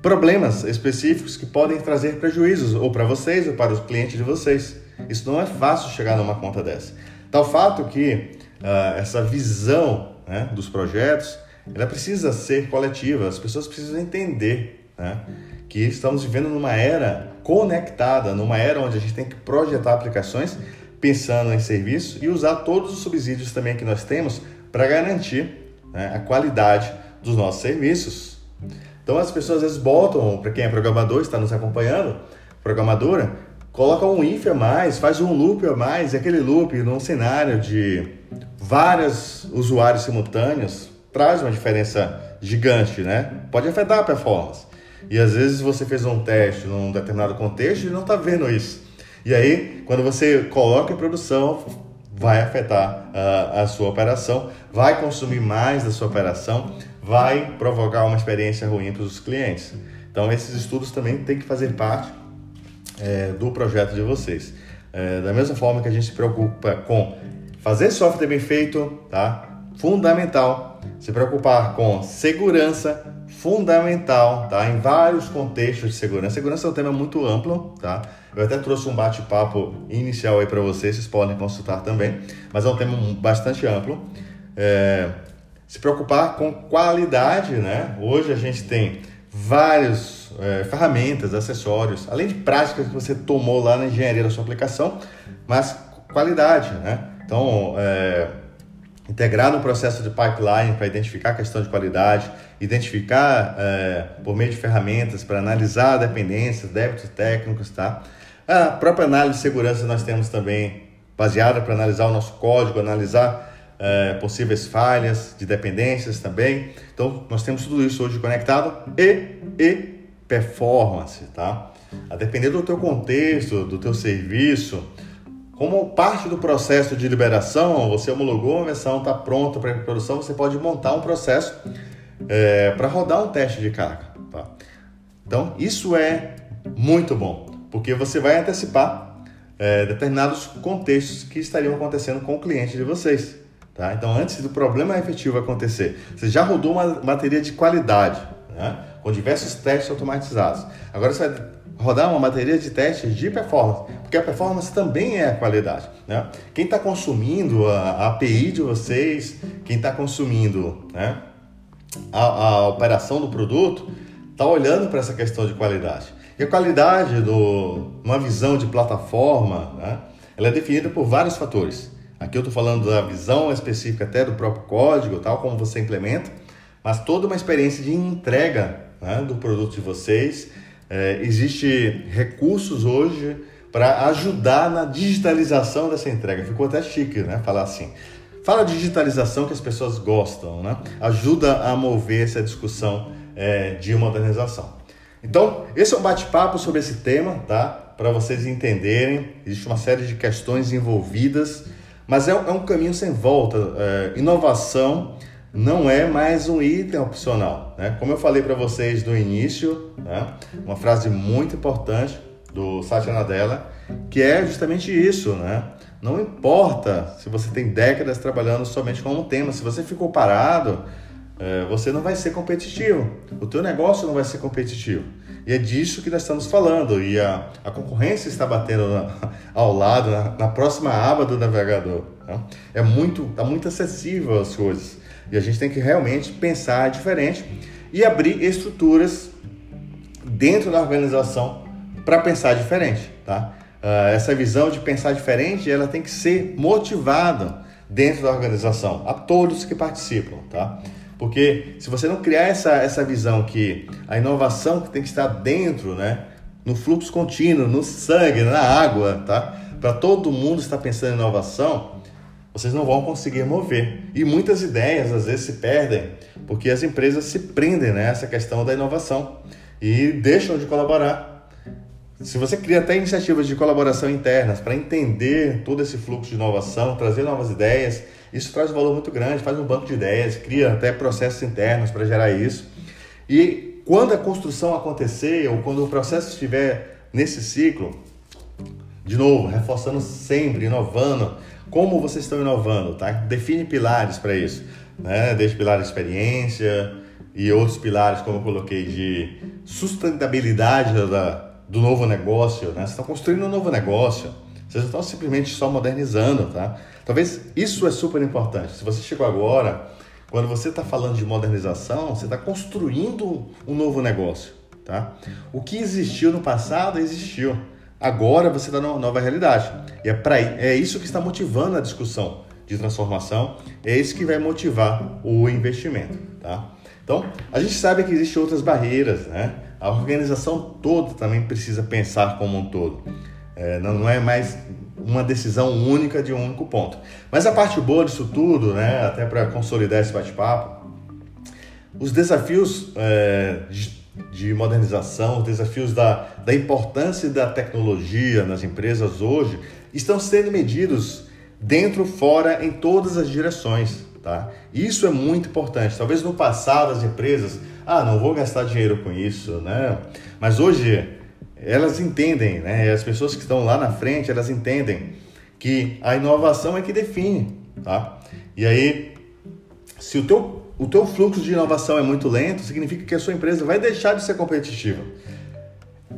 problemas específicos que podem trazer prejuízos ou para vocês ou para os clientes de vocês. Isso não é fácil chegar numa conta dessa. Tal fato que uh, essa visão né, dos projetos ela precisa ser coletiva, as pessoas precisam entender né, que estamos vivendo numa era conectada, numa era onde a gente tem que projetar aplicações pensando em serviço e usar todos os subsídios também que nós temos para garantir né, a qualidade dos nossos serviços. Então as pessoas às vezes botam, para quem é programador, está nos acompanhando, programadora, coloca um if a mais, faz um loop a mais, e aquele loop num cenário de vários usuários simultâneos traz uma diferença gigante, né? Pode afetar a performance. E às vezes você fez um teste num determinado contexto e não está vendo isso. E aí, quando você coloca em produção, vai afetar uh, a sua operação, vai consumir mais da sua operação, vai provocar uma experiência ruim para os clientes. Então, esses estudos também têm que fazer parte é, do projeto de vocês. É, da mesma forma que a gente se preocupa com fazer software bem feito, tá? Fundamental. Se preocupar com segurança, fundamental, tá? Em vários contextos de segurança. Segurança é um tema muito amplo, tá? Eu até trouxe um bate-papo inicial aí para vocês, vocês podem consultar também, mas é um tema bastante amplo. É, se preocupar com qualidade, né? Hoje a gente tem várias é, ferramentas, acessórios, além de práticas que você tomou lá na engenharia da sua aplicação, mas qualidade, né? Então, é, integrar no processo de pipeline para identificar a questão de qualidade, identificar é, por meio de ferramentas para analisar dependências, débitos técnicos, tá? A própria análise de segurança nós temos também baseada para analisar o nosso código, analisar é, possíveis falhas de dependências também. Então, nós temos tudo isso hoje conectado e, e performance, tá? A depender do teu contexto, do teu serviço, como parte do processo de liberação, você homologou a versão, está pronta para produção, você pode montar um processo é, para rodar um teste de carga. Tá? Então, isso é muito bom porque você vai antecipar é, determinados contextos que estariam acontecendo com o cliente de vocês. Tá? Então, antes do problema efetivo acontecer, você já rodou uma bateria de qualidade, né? com diversos testes automatizados. Agora você vai rodar uma bateria de testes de performance, porque a performance também é a qualidade. Né? Quem está consumindo a, API de vocês, quem está consumindo né, a, a, operação do produto, está olhando para essa questão de qualidade. E a qualidade, do, uma visão de plataforma, né, ela é definida por vários fatores. Aqui eu estou falando da visão específica até do próprio código, tal como você implementa, mas toda uma experiência de entrega né, do produto de vocês. É, existe recursos hoje para ajudar na digitalização dessa entrega. Ficou até chique, né? Falar assim. Fala digitalização que as pessoas gostam, né? Ajuda a mover essa discussão é, de modernização. Então, esse é um bate-papo sobre esse tema, tá? Para vocês entenderem, existe uma série de questões envolvidas, mas é, é um caminho sem volta. É, inovação não é mais um item opcional. Né? Como eu falei para vocês no início, né? uma frase muito importante do Satya Nadella, que é justamente isso, né? Não importa se você tem décadas trabalhando somente com um tema, se você ficou parado, é, você não vai ser competitivo. O teu negócio não vai ser competitivo. E é disso que nós estamos falando. E a, a concorrência está batendo na, ao lado, na, na, próxima aba do navegador. Né? É muito, está muito acessível as coisas. E a gente tem que realmente pensar diferente e abrir estruturas dentro da organização para pensar diferente, tá? Uh, essa visão de pensar diferente, ela tem que ser motivada dentro da organização, a todos que participam, tá? Porque se você não criar essa, essa visão que a inovação tem que estar dentro, né? No fluxo contínuo, no sangue, na água, tá? Para todo mundo estar pensando em inovação, vocês não vão conseguir mover. E muitas ideias às vezes se perdem porque as empresas se prendem nessa questão da inovação e deixam de colaborar. Se você cria até iniciativas de colaboração internas para entender todo esse fluxo de inovação, trazer novas ideias, isso traz um valor muito grande, faz um banco de ideias, cria até processos internos para gerar isso. E quando a construção acontecer ou quando o processo estiver nesse ciclo, de novo, reforçando sempre, inovando, como vocês estão inovando, tá? Define pilares para isso, né? Desde pilar de experiência e outros pilares, como eu coloquei, de sustentabilidade da, do novo negócio, né? Vocês estão construindo um novo negócio, vocês não estão simplesmente só modernizando, tá? Talvez isso é super importante. Se você chegou agora, quando você está falando de modernização, você está construindo um novo negócio, tá? O que existiu no passado existiu. Agora você está nova realidade. E é, pra, é isso que está motivando a discussão de transformação, é isso que vai motivar o investimento. Tá? Então, a gente sabe que existem outras barreiras, né? A organização toda também precisa pensar como um todo. É, não é mais uma decisão única de um único ponto. Mas a parte boa disso tudo, né, até para consolidar esse bate-papo, os desafios é, de de modernização, os desafios da, da importância da tecnologia nas empresas hoje estão sendo medidos dentro, fora, em todas as direções. Tá? Isso é muito importante. Talvez no passado as empresas, ah, não vou gastar dinheiro com isso, né? Mas hoje elas entendem, né? As pessoas que estão lá na frente, elas entendem que a inovação é que define, tá? E aí, se o teu o teu fluxo de inovação é muito lento, significa que a sua empresa vai deixar de ser competitiva.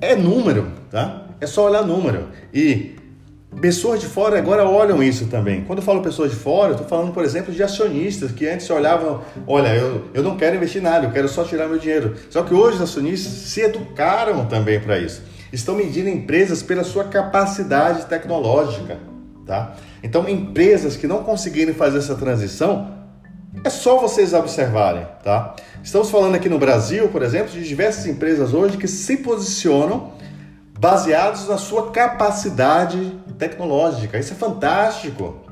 É número, tá? É só olhar número. E pessoas de fora agora olham isso também. Quando eu falo pessoas de fora, eu estou falando, por exemplo, de acionistas que antes olhavam, olha, eu, eu não quero investir nada, eu quero só tirar meu dinheiro. Só que hoje os acionistas se educaram também para isso. Estão medindo empresas pela sua capacidade tecnológica, tá? Então, empresas que não conseguirem fazer essa transição é só vocês observarem, tá? Estamos falando aqui no Brasil, por exemplo, de diversas empresas hoje que se posicionam baseados na sua capacidade tecnológica. Isso é fantástico.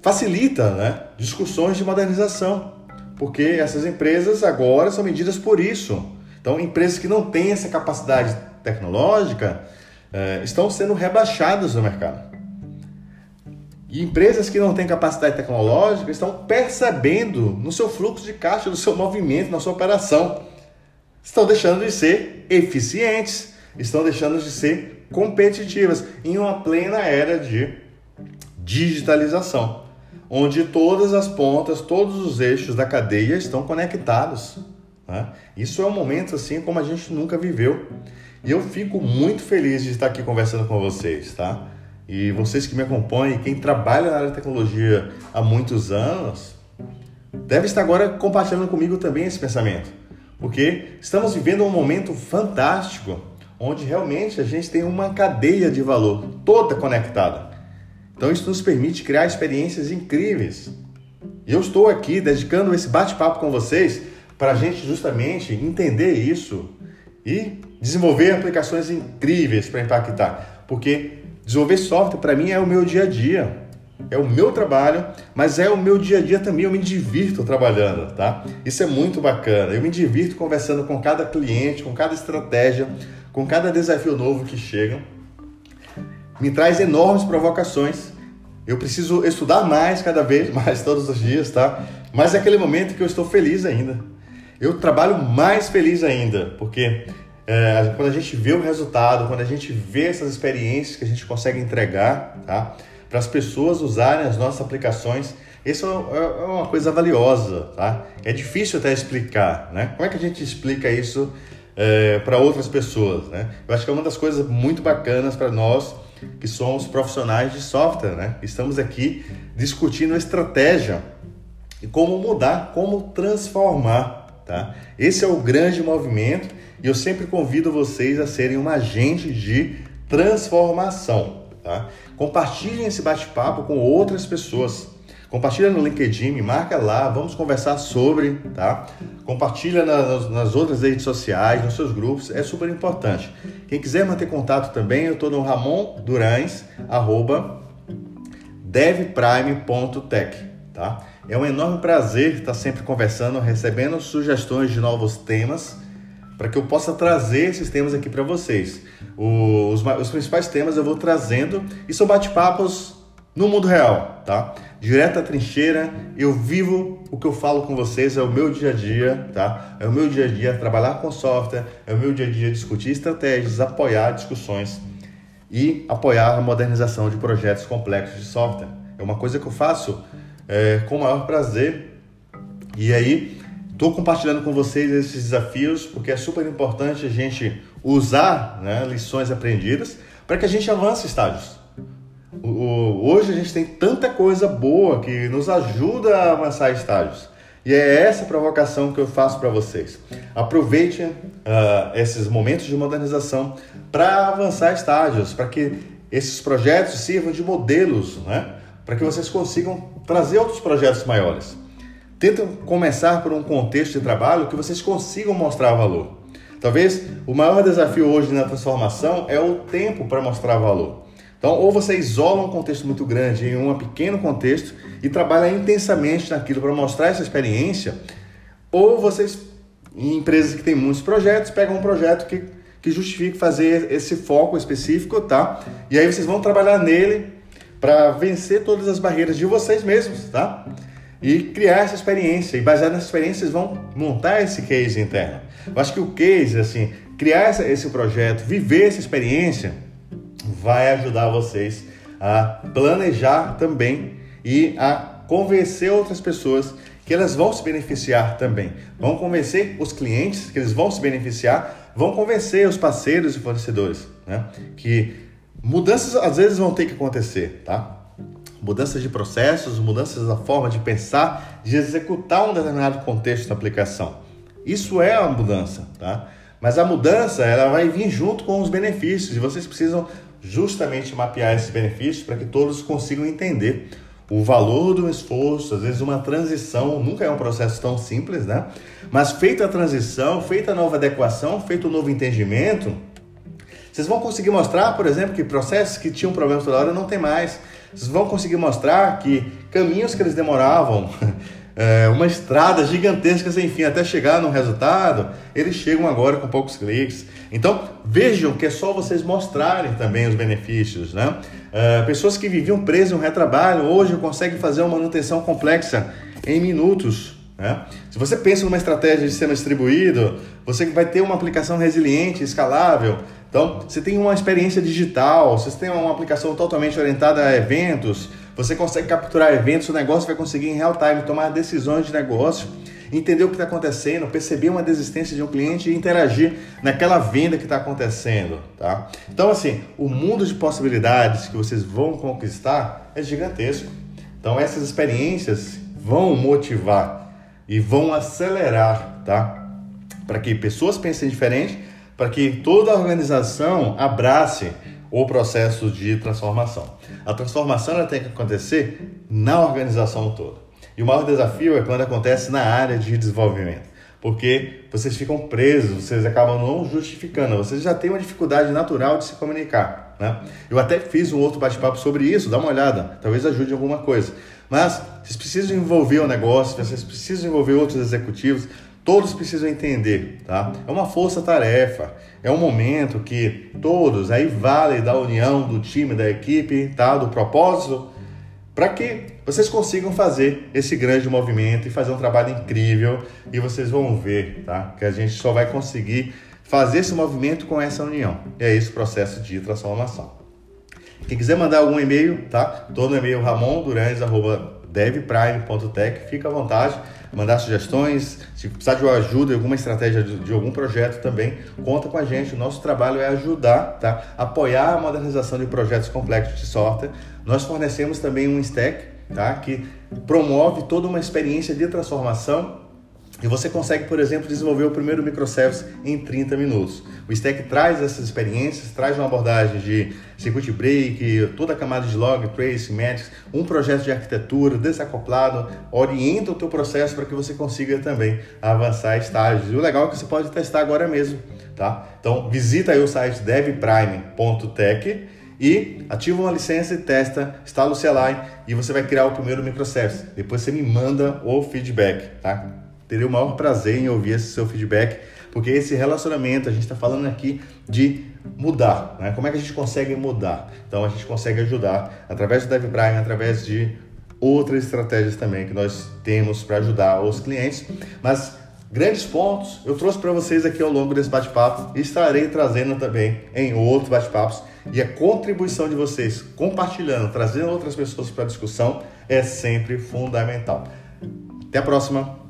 Facilita né, discussões de modernização, porque essas empresas agora são medidas por isso. Então, empresas que não têm essa capacidade tecnológica eh, estão sendo rebaixadas no mercado. E empresas que não têm capacidade tecnológica estão percebendo no seu fluxo de caixa, no seu movimento, na sua operação. Estão deixando de ser eficientes, estão deixando de ser competitivas em uma plena era de digitalização, onde todas as pontas, todos os eixos da cadeia estão conectados. Né? Isso é um momento assim como a gente nunca viveu. E eu fico muito feliz de estar aqui conversando com vocês, tá? E vocês que me acompanham, quem trabalha na área de tecnologia há muitos anos, deve estar agora compartilhando comigo também esse pensamento. Porque estamos vivendo um momento fantástico, onde realmente a gente tem uma cadeia de valor toda conectada. Então isso nos permite criar experiências incríveis. E eu estou aqui dedicando esse bate-papo com vocês para a gente justamente entender isso e desenvolver aplicações incríveis para impactar. Porque desenvolver software para mim é o meu dia a dia, é o meu trabalho, mas é o meu dia a dia também. Eu me divirto trabalhando, tá? Isso é muito bacana. Eu me divirto conversando com cada cliente, com cada estratégia, com cada desafio novo que chega. Me traz enormes provocações. Eu preciso estudar mais cada vez mais todos os dias, tá? Mas é aquele momento que eu estou feliz ainda eu trabalho mais feliz ainda, porque é, quando a gente vê o resultado, quando a gente vê essas experiências que a gente consegue entregar, tá? Para as pessoas usarem as nossas aplicações, isso é, é uma coisa valiosa, tá? É difícil até explicar, né? Como é que a gente explica isso é, para outras pessoas, né? Eu acho que é uma das coisas muito bacanas para nós que somos profissionais de software, né? Estamos aqui discutindo estratégia e como mudar, como transformar Tá? Esse é o grande movimento e eu sempre convido vocês a serem um agente de transformação. Tá? Compartilhem esse bate-papo com outras pessoas. Compartilha no LinkedIn, me marca lá, vamos conversar sobre, tá? Compartilha nas, nas, outras redes sociais, nos seus grupos, é super importante. Quem quiser manter contato também, eu estou no Ramon Durães, arroba devprime.tech, tá? É um enorme prazer estar sempre conversando, recebendo sugestões de novos temas para que eu possa trazer esses temas aqui para vocês. Os, os, principais temas eu vou trazendo e são bate-papos no mundo real, tá? Direto à trincheira, eu vivo o que eu falo com vocês, é o meu dia a dia, tá? É o meu dia a dia trabalhar com software, é o meu dia a dia discutir estratégias, apoiar discussões e apoiar a modernização de projetos complexos de software. É uma coisa que eu faço é, com o maior prazer. E aí, estou compartilhando com vocês esses desafios porque é super importante a gente usar né, lições aprendidas para que a gente avance estágios. Hoje a gente tem tanta coisa boa que nos ajuda a avançar estágios. E é essa provocação que eu faço para vocês. Aproveite uh, esses momentos de modernização para avançar estágios, para que esses projetos sirvam de modelos, né? para que vocês consigam trazer outros projetos maiores. Tentem começar por um contexto de trabalho que vocês consigam mostrar valor. Talvez o maior desafio hoje na transformação é o tempo para mostrar valor. Então, ou você isola um contexto muito grande em um pequeno contexto e trabalha intensamente naquilo para mostrar essa experiência, ou vocês, em empresas que têm muitos projetos, pegam um projeto que, que justifique fazer esse foco específico, tá? E aí vocês vão trabalhar nele para vencer todas as barreiras de vocês mesmos, tá? E criar essa experiência. E baseado nessa experiência, vocês vão montar esse case interno. Eu acho que o case, assim, criar esse projeto, viver essa experiência, vai ajudar vocês a planejar também e a convencer outras pessoas que elas vão se beneficiar também. Vão convencer os clientes que eles vão se beneficiar, vão convencer os parceiros e fornecedores, né? Que Mudanças às vezes vão ter que acontecer, tá? Mudanças de processos, mudanças da forma de pensar, de executar um determinado contexto da aplicação. Isso é a mudança, tá? Mas a mudança ela vai vir junto com os benefícios e vocês precisam justamente mapear esses benefícios para que todos consigam entender o valor do esforço. Às vezes uma transição nunca é um processo tão simples, né? Mas feita a transição, feita a nova adequação, feito o um novo entendimento, vocês vão conseguir mostrar, por exemplo, que processos que tinham problemas toda hora não tem mais. Vocês vão conseguir mostrar que caminhos que eles demoravam, é, uma estrada gigantesca sem fim até chegar no resultado, eles chegam agora com poucos cliques. Então vejam que é só vocês mostrarem também os benefícios, né? É, pessoas que viviam presas em um retrabalho hoje conseguem fazer uma manutenção complexa em minutos. Né? Se você pensa numa estratégia de sistema distribuído, você vai ter uma aplicação resiliente, escalável, então, você tem uma experiência digital, você tem uma aplicação totalmente orientada a eventos, você consegue capturar eventos, o negócio vai conseguir em real time tomar decisões de negócio entender o que está acontecendo, perceber uma desistência de um cliente e interagir naquela venda que está acontecendo, tá? Então, assim, o mundo de possibilidades que vocês vão conquistar é gigantesco. Então, essas experiências vão motivar e vão acelerar, tá? Para que pessoas pensem diferente, para que toda a organização abrace o processo de transformação. A transformação ela tem que acontecer na organização toda. E o maior desafio é quando acontece na área de desenvolvimento. Porque vocês ficam presos, vocês acabam não justificando, vocês já têm uma dificuldade natural de se comunicar. Né? Eu até fiz um outro bate-papo sobre isso, dá uma olhada, talvez ajude em alguma coisa. Mas vocês precisam envolver o negócio, vocês precisam envolver outros executivos, Todos precisam entender, tá? É uma força-tarefa, é um momento que todos, aí vale da união do time, da equipe, tá? Do propósito, para que vocês consigam fazer esse grande movimento e fazer um trabalho incrível e vocês vão ver, tá? Que a gente só vai conseguir fazer esse movimento com essa união. E é esse o processo de transformação. Quem quiser mandar algum e-mail, tá? Tô no e-mail ramonduranes.devprime.tech, fica à vontade mandar sugestões, se precisar de ajuda, alguma estratégia de, de, algum projeto também, conta com a gente. O nosso trabalho é ajudar, tá? apoiar a modernização de projetos complexos de software. Nós fornecemos também um stack tá? que promove toda uma experiência de transformação e você consegue, por exemplo, desenvolver o primeiro microservice em 30 minutos. O Stack traz essas experiências, traz uma abordagem de circuit break, toda a camada de log, trace, metrics, um projeto de arquitetura desacoplado, orienta o teu processo para que você consiga também avançar estágios. E o legal é que você pode testar agora mesmo, tá? Então, visita aí o site devprime.tech e ativa uma licença e testa, instala o CLI e você vai criar o primeiro microservice. Depois você me manda o feedback, tá? Teria o maior prazer em ouvir esse seu feedback, porque esse relacionamento, a gente está falando aqui de mudar, né? Como é que a gente consegue mudar? Então a gente consegue ajudar através do Dev Prime, através de outras estratégias também que nós temos para ajudar os clientes, mas grandes pontos eu trouxe para vocês aqui ao longo desse bate-papo e estarei trazendo também em outros bate-papos e a contribuição de vocês compartilhando, trazendo outras pessoas para a discussão é sempre fundamental. Até a próxima!